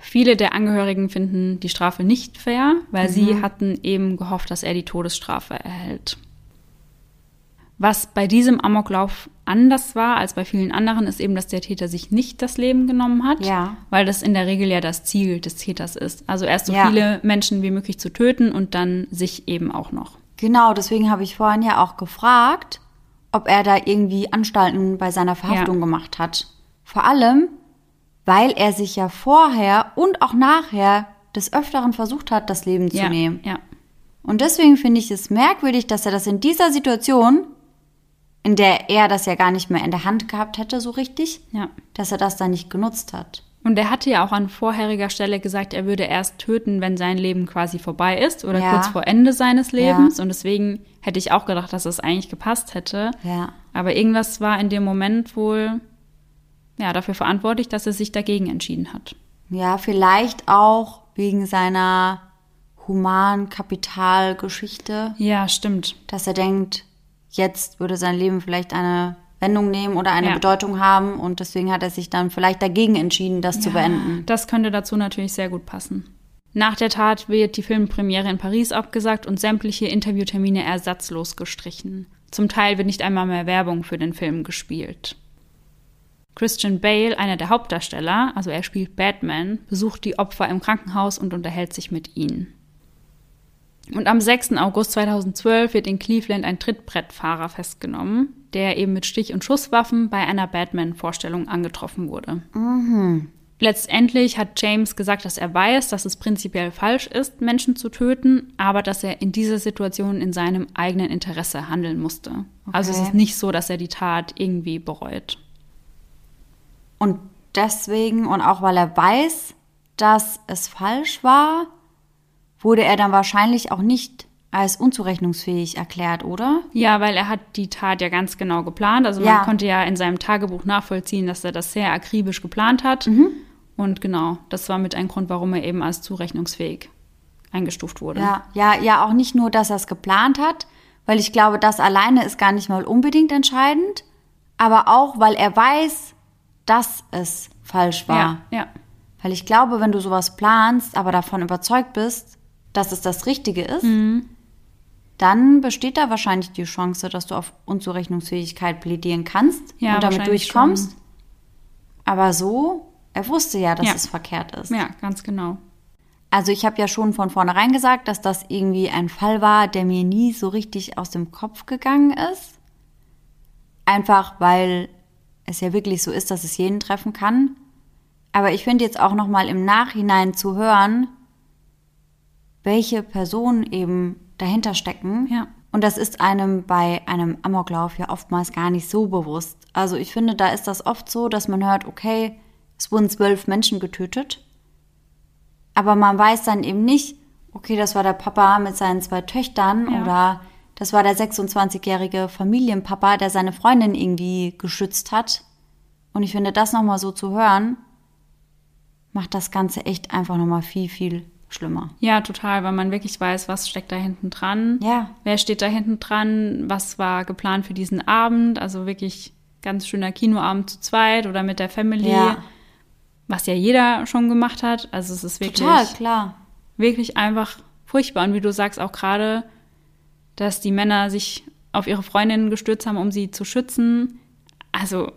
Viele der Angehörigen finden die Strafe nicht fair, weil mhm. sie hatten eben gehofft, dass er die Todesstrafe erhält. Was bei diesem Amoklauf anders war als bei vielen anderen, ist eben, dass der Täter sich nicht das Leben genommen hat, ja. weil das in der Regel ja das Ziel des Täters ist. Also erst so ja. viele Menschen wie möglich zu töten und dann sich eben auch noch. Genau, deswegen habe ich vorhin ja auch gefragt, ob er da irgendwie Anstalten bei seiner Verhaftung ja. gemacht hat. Vor allem, weil er sich ja vorher und auch nachher des Öfteren versucht hat, das Leben zu ja, nehmen. Ja. Und deswegen finde ich es merkwürdig, dass er das in dieser Situation, in der er das ja gar nicht mehr in der Hand gehabt hätte, so richtig, ja. dass er das da nicht genutzt hat. Und er hatte ja auch an vorheriger Stelle gesagt, er würde erst töten, wenn sein Leben quasi vorbei ist oder ja. kurz vor Ende seines Lebens. Ja. Und deswegen hätte ich auch gedacht, dass es eigentlich gepasst hätte. Ja. Aber irgendwas war in dem Moment wohl ja, dafür verantwortlich, dass er sich dagegen entschieden hat. Ja, vielleicht auch wegen seiner Humankapitalgeschichte. Ja, stimmt. Dass er denkt, jetzt würde sein Leben vielleicht eine Wendung nehmen oder eine ja. Bedeutung haben und deswegen hat er sich dann vielleicht dagegen entschieden, das ja, zu beenden. Das könnte dazu natürlich sehr gut passen. Nach der Tat wird die Filmpremiere in Paris abgesagt und sämtliche Interviewtermine ersatzlos gestrichen. Zum Teil wird nicht einmal mehr Werbung für den Film gespielt. Christian Bale, einer der Hauptdarsteller, also er spielt Batman, besucht die Opfer im Krankenhaus und unterhält sich mit ihnen. Und am 6. August 2012 wird in Cleveland ein Trittbrettfahrer festgenommen, der eben mit Stich- und Schusswaffen bei einer Batman-Vorstellung angetroffen wurde. Mhm. Letztendlich hat James gesagt, dass er weiß, dass es prinzipiell falsch ist, Menschen zu töten, aber dass er in dieser Situation in seinem eigenen Interesse handeln musste. Okay. Also es ist nicht so, dass er die Tat irgendwie bereut. Und deswegen und auch weil er weiß, dass es falsch war, wurde er dann wahrscheinlich auch nicht als unzurechnungsfähig erklärt, oder? Ja, weil er hat die Tat ja ganz genau geplant. Also man ja. konnte ja in seinem Tagebuch nachvollziehen, dass er das sehr akribisch geplant hat. Mhm. Und genau, das war mit ein Grund, warum er eben als zurechnungsfähig eingestuft wurde. Ja, ja, ja, auch nicht nur, dass er es geplant hat, weil ich glaube, das alleine ist gar nicht mal unbedingt entscheidend, aber auch, weil er weiß, dass es falsch war. Ja, ja. Weil ich glaube, wenn du sowas planst, aber davon überzeugt bist, dass es das Richtige ist, mhm. dann besteht da wahrscheinlich die Chance, dass du auf Unzurechnungsfähigkeit plädieren kannst ja, und damit durchkommst. Schon. Aber so, er wusste ja, dass ja. es verkehrt ist. Ja, ganz genau. Also ich habe ja schon von vornherein gesagt, dass das irgendwie ein Fall war, der mir nie so richtig aus dem Kopf gegangen ist. Einfach weil es ja wirklich so ist, dass es jeden treffen kann. Aber ich finde jetzt auch noch mal im Nachhinein zu hören, welche Personen eben dahinter stecken. Ja. Und das ist einem bei einem Amoklauf ja oftmals gar nicht so bewusst. Also ich finde, da ist das oft so, dass man hört, okay, es wurden zwölf Menschen getötet. Aber man weiß dann eben nicht, okay, das war der Papa mit seinen zwei Töchtern Ja. oder das war der 26-jährige Familienpapa, der seine Freundin irgendwie geschützt hat. Und ich finde, das nochmal so zu hören, macht das Ganze echt einfach nochmal viel, viel schlimmer. Ja, total, weil man wirklich weiß, was steckt da hinten dran. Ja. Wer steht da hinten dran? Was war geplant für diesen Abend? Also wirklich ganz schöner Kinoabend zu zweit oder mit der Family. Ja. Was ja jeder schon gemacht hat. Also es ist wirklich, Total, klar. wirklich einfach furchtbar. Und wie du sagst, auch gerade, dass die Männer sich auf ihre Freundinnen gestürzt haben, um sie zu schützen. Also,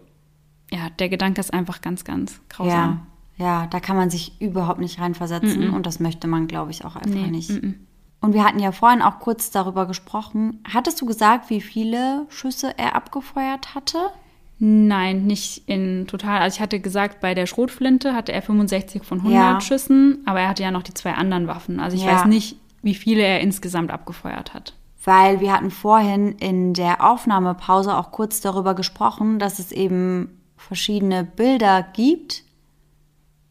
ja, der Gedanke ist einfach ganz, ganz grausam. Ja, ja, da kann man sich überhaupt nicht reinversetzen Mhm. und das möchte man, glaube ich, auch einfach Nee, nicht. mhm. Und wir hatten ja vorhin auch kurz darüber gesprochen. Hattest du gesagt, wie viele Schüsse er abgefeuert hatte? Nein, nicht in total. Also ich hatte gesagt, bei der Schrotflinte hatte er 65 von 100 Ja. Schüssen, aber er hatte ja noch die zwei anderen Waffen. Also ich Ja. weiß nicht, wie viele er insgesamt abgefeuert hat. Weil wir hatten vorhin in der Aufnahmepause auch kurz darüber gesprochen, dass es eben verschiedene Bilder gibt,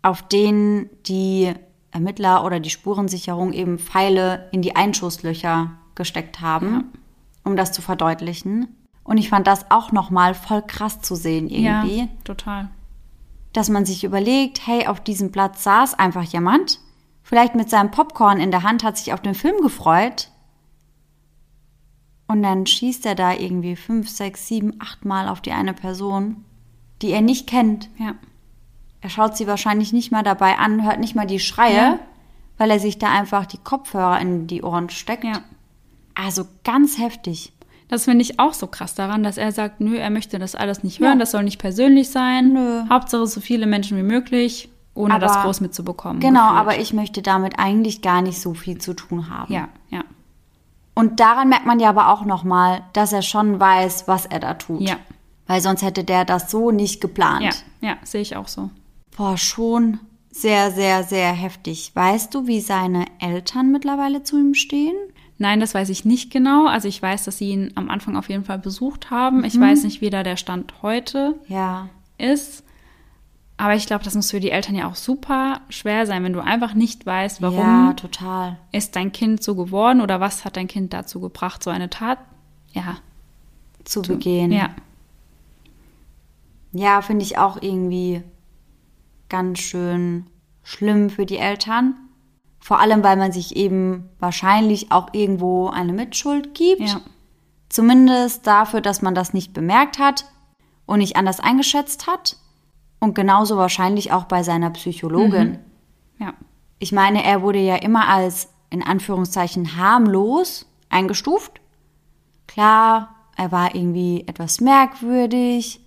auf denen die Ermittler oder die Spurensicherung eben Pfeile in die Einschusslöcher gesteckt haben, um das zu verdeutlichen. Und ich fand das auch nochmal voll krass zu sehen irgendwie, Ja, total. dass man sich überlegt, hey, auf diesem Platz saß einfach jemand, vielleicht mit seinem Popcorn in der Hand, hat sich auf den Film gefreut. Und dann schießt er da irgendwie fünf, sechs, sieben, acht Mal auf die eine Person, die er nicht kennt. Ja. Er schaut sie wahrscheinlich nicht mal dabei an, hört nicht mal die Schreie, Ja. weil er sich da einfach die Kopfhörer in die Ohren steckt. Ja. Also ganz heftig. Das finde ich auch so krass daran, dass er sagt, nö, er möchte das alles nicht hören, Ja. das soll nicht persönlich sein. Nö. Hauptsache so viele Menschen wie möglich, ohne das Aber- groß mitzubekommen. Genau, gefühlt. aber ich möchte damit eigentlich gar nicht so viel zu tun haben. Ja, ja, Und daran merkt man ja aber auch nochmal, dass er schon weiß, was er da tut. ja, Weil sonst hätte der das so nicht geplant. ja, ja, sehe ich auch so. Boah, schon sehr, sehr, sehr heftig. Weißt du, wie seine Eltern mittlerweile zu ihm stehen? Nein, das weiß ich nicht genau. Also ich weiß, dass sie ihn am Anfang auf jeden Fall besucht haben. Mhm. Ich weiß nicht, wie da der Stand heute Ja. ist. Aber ich glaube, das muss für die Eltern ja auch super schwer sein, wenn du einfach nicht weißt, warum Ja, total. ist dein Kind so geworden oder was hat dein Kind dazu gebracht, so eine Tat, ja, Zu begehen. ja, Ja, finde ich auch irgendwie ganz schön schlimm für die Eltern. Vor allem, weil man sich eben wahrscheinlich auch irgendwo eine Mitschuld gibt. ja, Zumindest dafür, dass man das nicht bemerkt hat und nicht anders eingeschätzt hat. Und genauso wahrscheinlich auch bei seiner Psychologin. ja, Ich meine, er wurde ja immer als in Anführungszeichen harmlos eingestuft. Klar, er war irgendwie etwas merkwürdig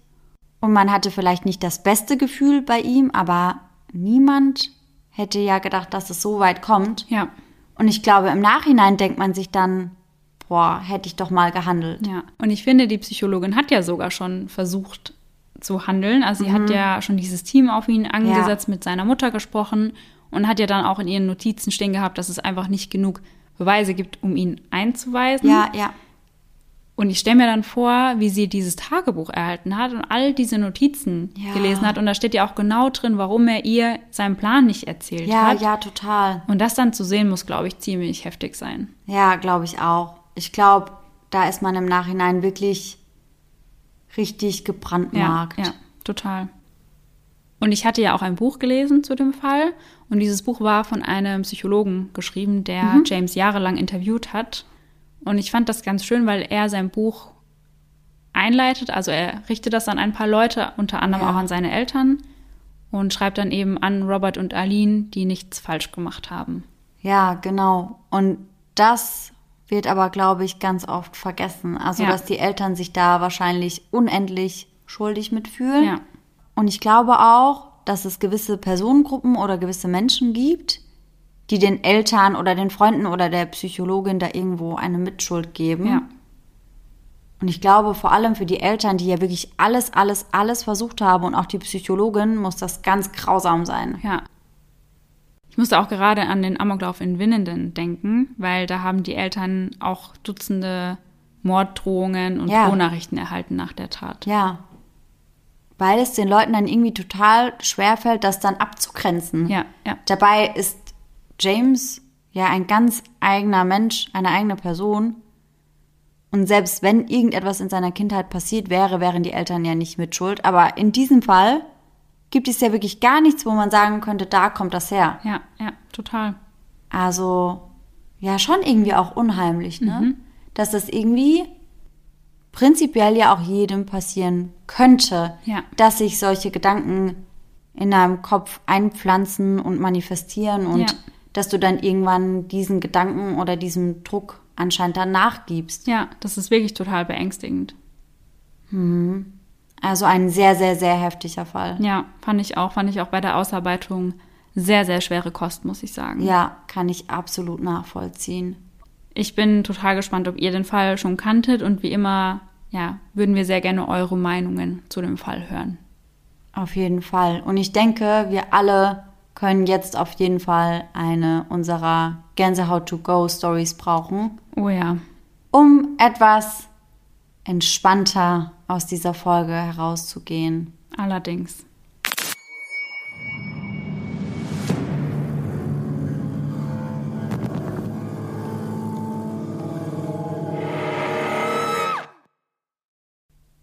und man hatte vielleicht nicht das beste Gefühl bei ihm, aber niemand hätte ja gedacht, dass es so weit kommt. ja, Und ich glaube, im Nachhinein denkt man sich dann, boah, hätte ich doch mal gehandelt. ja. Und ich finde, die Psychologin hat ja sogar schon versucht zu handeln. Also sie hat ja schon dieses Team auf ihn angesetzt, mit seiner Mutter gesprochen und hat ja dann auch in ihren Notizen stehen gehabt, dass es einfach nicht genug Beweise gibt, um ihn einzuweisen. Ja, ja. Und ich stelle mir dann vor, wie sie dieses Tagebuch erhalten hat und all diese Notizen Ja. gelesen hat. Und da steht ja auch genau drin, warum er ihr seinen Plan nicht erzählt Ja, hat. ja, total. Und das dann zu sehen, muss, glaube ich, ziemlich heftig sein. Ja, glaube ich auch. Ich glaube, da ist man im Nachhinein wirklich richtig Ja, gebrandmarkt. ja, total. Und ich hatte ja auch ein Buch gelesen zu dem Fall. Und dieses Buch war von einem Psychologen geschrieben, der Mhm. James jahrelang interviewt hat. Und ich fand das ganz schön, weil er sein Buch einleitet. Also er richtet das an ein paar Leute, unter anderem Ja. auch an seine Eltern. Und schreibt dann eben an Robert und Aline, die nichts falsch gemacht haben. Ja, genau. Und das wird aber, glaube ich, ganz oft vergessen. Also, Ja. dass die Eltern sich da wahrscheinlich unendlich schuldig mitfühlen. Ja. Und ich glaube auch, dass es gewisse Personengruppen oder gewisse Menschen gibt, die den Eltern oder den Freunden oder der Psychologin da irgendwo eine Mitschuld geben. Ja. Und ich glaube, vor allem für die Eltern, die ja wirklich alles, alles, alles versucht haben und auch die Psychologin, muss das ganz grausam sein. Ja. Ich musste auch gerade an den Amoklauf in Winnenden denken, weil da haben die Eltern auch Dutzende Morddrohungen und Ja. Drohnachrichten erhalten nach der Tat. Ja. Weil es den Leuten dann irgendwie total schwerfällt, das dann abzugrenzen. Ja, ja. Dabei ist James ja ein ganz eigener Mensch, eine eigene Person. Und selbst wenn irgendetwas in seiner Kindheit passiert wäre, wären die Eltern ja nicht mit Schuld. Aber in diesem Fall gibt es ja wirklich gar nichts, wo man sagen könnte, da kommt das her. Ja, ja, total. Also, ja, schon irgendwie auch unheimlich, ne? Dass das irgendwie prinzipiell ja auch jedem passieren könnte, Ja. dass sich solche Gedanken in deinem Kopf einpflanzen und manifestieren und Ja. dass du dann irgendwann diesen Gedanken oder diesem Druck anscheinend dann nachgibst. Ja, das ist wirklich total beängstigend. Also ein sehr, sehr, sehr heftiger Fall. Ja, fand ich auch, fand ich auch bei der Ausarbeitung sehr, sehr schwere Kost, muss ich sagen. Ja, kann ich absolut nachvollziehen. Ich bin total gespannt, ob ihr den Fall schon kanntet und wie immer ja, würden wir sehr gerne eure Meinungen zu dem Fall hören. Auf jeden Fall. Und ich denke, wir alle können jetzt auf jeden Fall eine unserer Gänsehaut-to-go-Stories brauchen. Oh ja. Um etwas entspannter aus dieser Folge herauszugehen. Allerdings.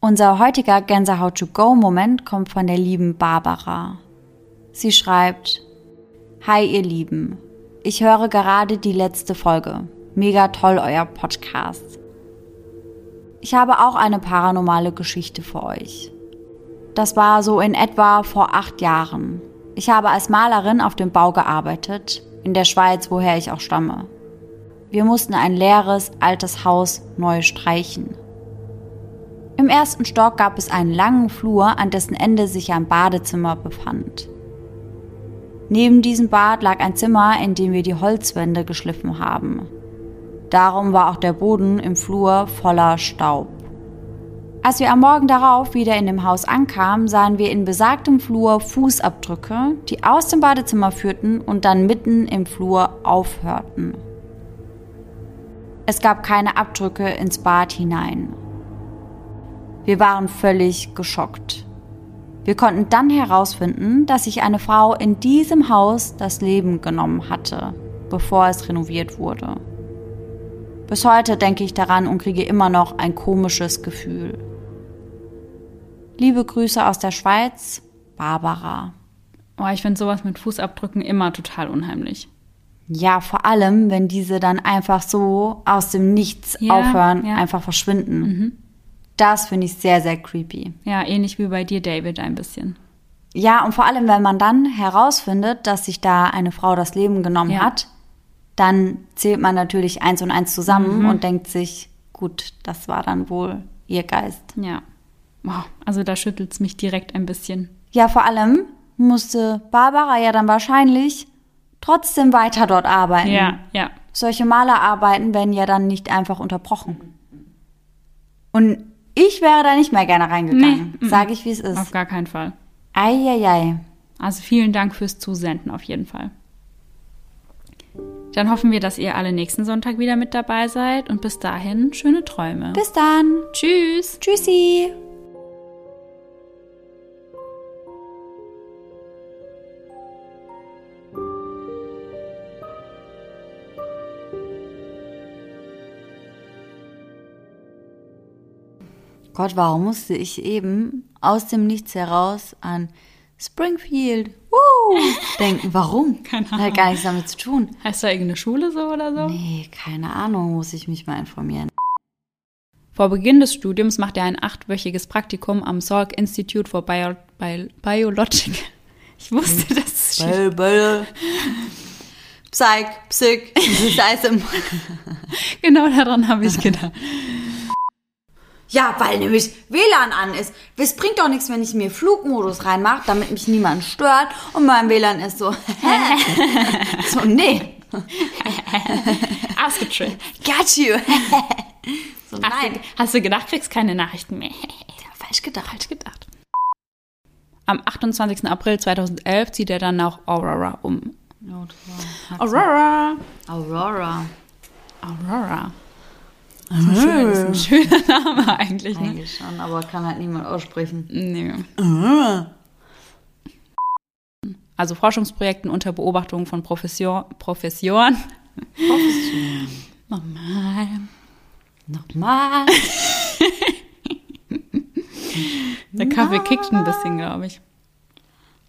Unser heutiger Gänsehaut-to-go-Moment kommt von der lieben Barbara. Sie schreibt, Hi ihr Lieben, ich höre gerade die letzte Folge. Mega toll euer Podcast. Ich habe auch eine paranormale Geschichte für euch. Das war so in etwa vor acht Jahren. Ich habe als Malerin auf dem Bau gearbeitet, in der Schweiz, woher ich auch stamme. Wir mussten ein leeres, altes Haus neu streichen. Im ersten Stock gab es einen langen Flur, an dessen Ende sich ein Badezimmer befand. Neben diesem Bad lag ein Zimmer, in dem wir die Holzwände geschliffen haben. Darum war auch der Boden im Flur voller Staub. Als wir am Morgen darauf wieder in dem Haus ankamen, sahen wir in besagtem Flur Fußabdrücke, die aus dem Badezimmer führten und dann mitten im Flur aufhörten. Es gab keine Abdrücke ins Bad hinein. Wir waren völlig geschockt. Wir konnten dann herausfinden, dass sich eine Frau in diesem Haus das Leben genommen hatte, bevor es renoviert wurde. Bis heute denke ich daran und kriege immer noch ein komisches Gefühl. Liebe Grüße aus der Schweiz, Barbara. Oh, ich finde sowas mit Fußabdrücken immer total unheimlich. Ja, vor allem, wenn diese dann einfach so aus dem Nichts Ja, aufhören, ja. einfach verschwinden. Das finde ich sehr, sehr creepy. Ja, ähnlich wie bei dir, David, ein bisschen. Ja, und vor allem, wenn man dann herausfindet, dass sich da eine Frau das Leben genommen Ja. hat, dann zählt man natürlich eins und eins zusammen Mhm. und denkt sich, gut, das war dann wohl ihr Geist. Ja. Wow, also da schüttelt es mich direkt ein bisschen. Ja, vor allem musste Barbara ja dann wahrscheinlich trotzdem weiter dort arbeiten. Ja, ja. Solche Malerarbeiten werden ja dann nicht einfach unterbrochen. Und ich wäre da nicht mehr gerne reingegangen, Nee, sage ich, wie es Auf ist. gar keinen Fall. Eieiei. Also vielen Dank fürs Zusenden auf jeden Fall. Dann hoffen wir, dass ihr alle nächsten Sonntag wieder mit dabei seid und bis dahin schöne Träume. Bis dann. Tschüss. Tschüssi. Gott, warum musste ich eben aus dem Nichts heraus an Springfield Woo, [laughs] denken? Warum? Keine Hat gar nichts damit zu tun. Heißt da irgendeine Schule so oder so? Nee, keine Ahnung, muss ich mich mal informieren. Vor Beginn des Studiums macht er ein achtwöchiges Praktikum am Salk Institute for Bio Bio Biologic. [laughs] Ich wusste, dass es Böll, Böll. Psych, Psych, [laughs] Scheiße. Genau daran habe ich gedacht. Ja, weil nämlich WLAN an ist. Es bringt doch nichts, wenn ich mir Flugmodus reinmache, damit mich niemand stört und mein WLAN ist so. [laughs] so, nee. [laughs] Ausgetrickt. Got you. [laughs] so, Hast, nein. du, hast du gedacht, kriegst keine Nachrichten mehr? Falsch gedacht. Falsch gedacht. Am 28. April 2011 zieht er dann nach Aurora um. Aurora. Aurora. Aurora. Das ist das ist ein schöner [laughs] Name eigentlich. Ne? Eigentlich schon, aber kann halt niemand aussprechen. Nee. Also Forschungsprojekten unter Beobachtung von Profession, Professoren. Nochmal. Nochmal. [laughs] Der Kaffee kickt ein bisschen, glaube ich.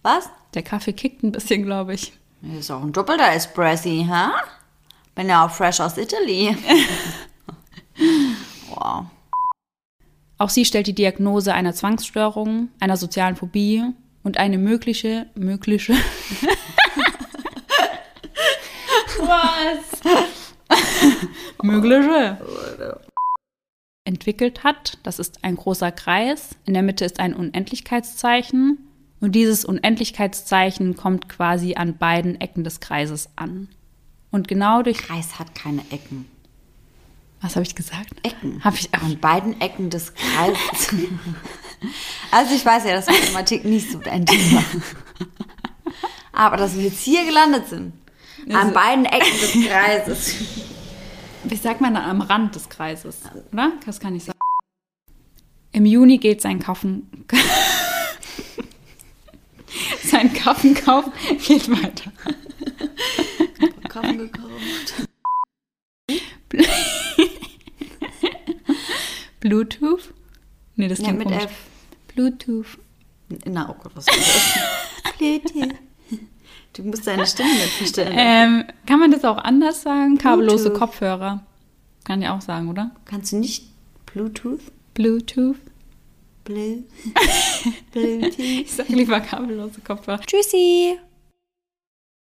Was? Der Kaffee kickt ein bisschen, glaube ich. Ist auch ein doppelter Espressi, ha? Bin ja auch fresh aus Italy. [laughs] wow. Auch sie stellt die Diagnose einer Zwangsstörung, einer sozialen Phobie und eine mögliche, mögliche. Was? mögliche. Entwickelt hat. Das ist ein großer Kreis. In der Mitte ist ein Unendlichkeitszeichen. Und dieses Unendlichkeitszeichen kommt quasi an beiden Ecken des Kreises an. Und genau durch Kreis hat keine Ecken. Was habe ich gesagt? Ecken. Habe ich auch. An beiden Ecken des Kreises. [laughs] also ich weiß ja, dass Mathematik nicht so dein Thema. Aber dass wir jetzt hier gelandet sind. An Also- beiden Ecken des [laughs] Kreises. Ich sag mal am Rand des Kreises, oder? Das kann ich sagen. Im Juni geht sein Kaufen. [laughs] sein Kaffenkauf geht weiter. Kaffen gekauft. [laughs] Bluetooth? Nee, das Ja, klingt mit komisch. F. Bluetooth. Na, oh Gott, was ist das? [laughs] Bluetooth. Du musst deine Stimme nicht verstellen. Ähm, kann man das auch anders sagen? Kabellose Bluetooth. Kopfhörer. Kann ich auch sagen, oder? Kannst du nicht Bluetooth? Bluetooth. Blue. [laughs] Bluetooth. Ich sage lieber kabellose Kopfhörer. Tschüssi.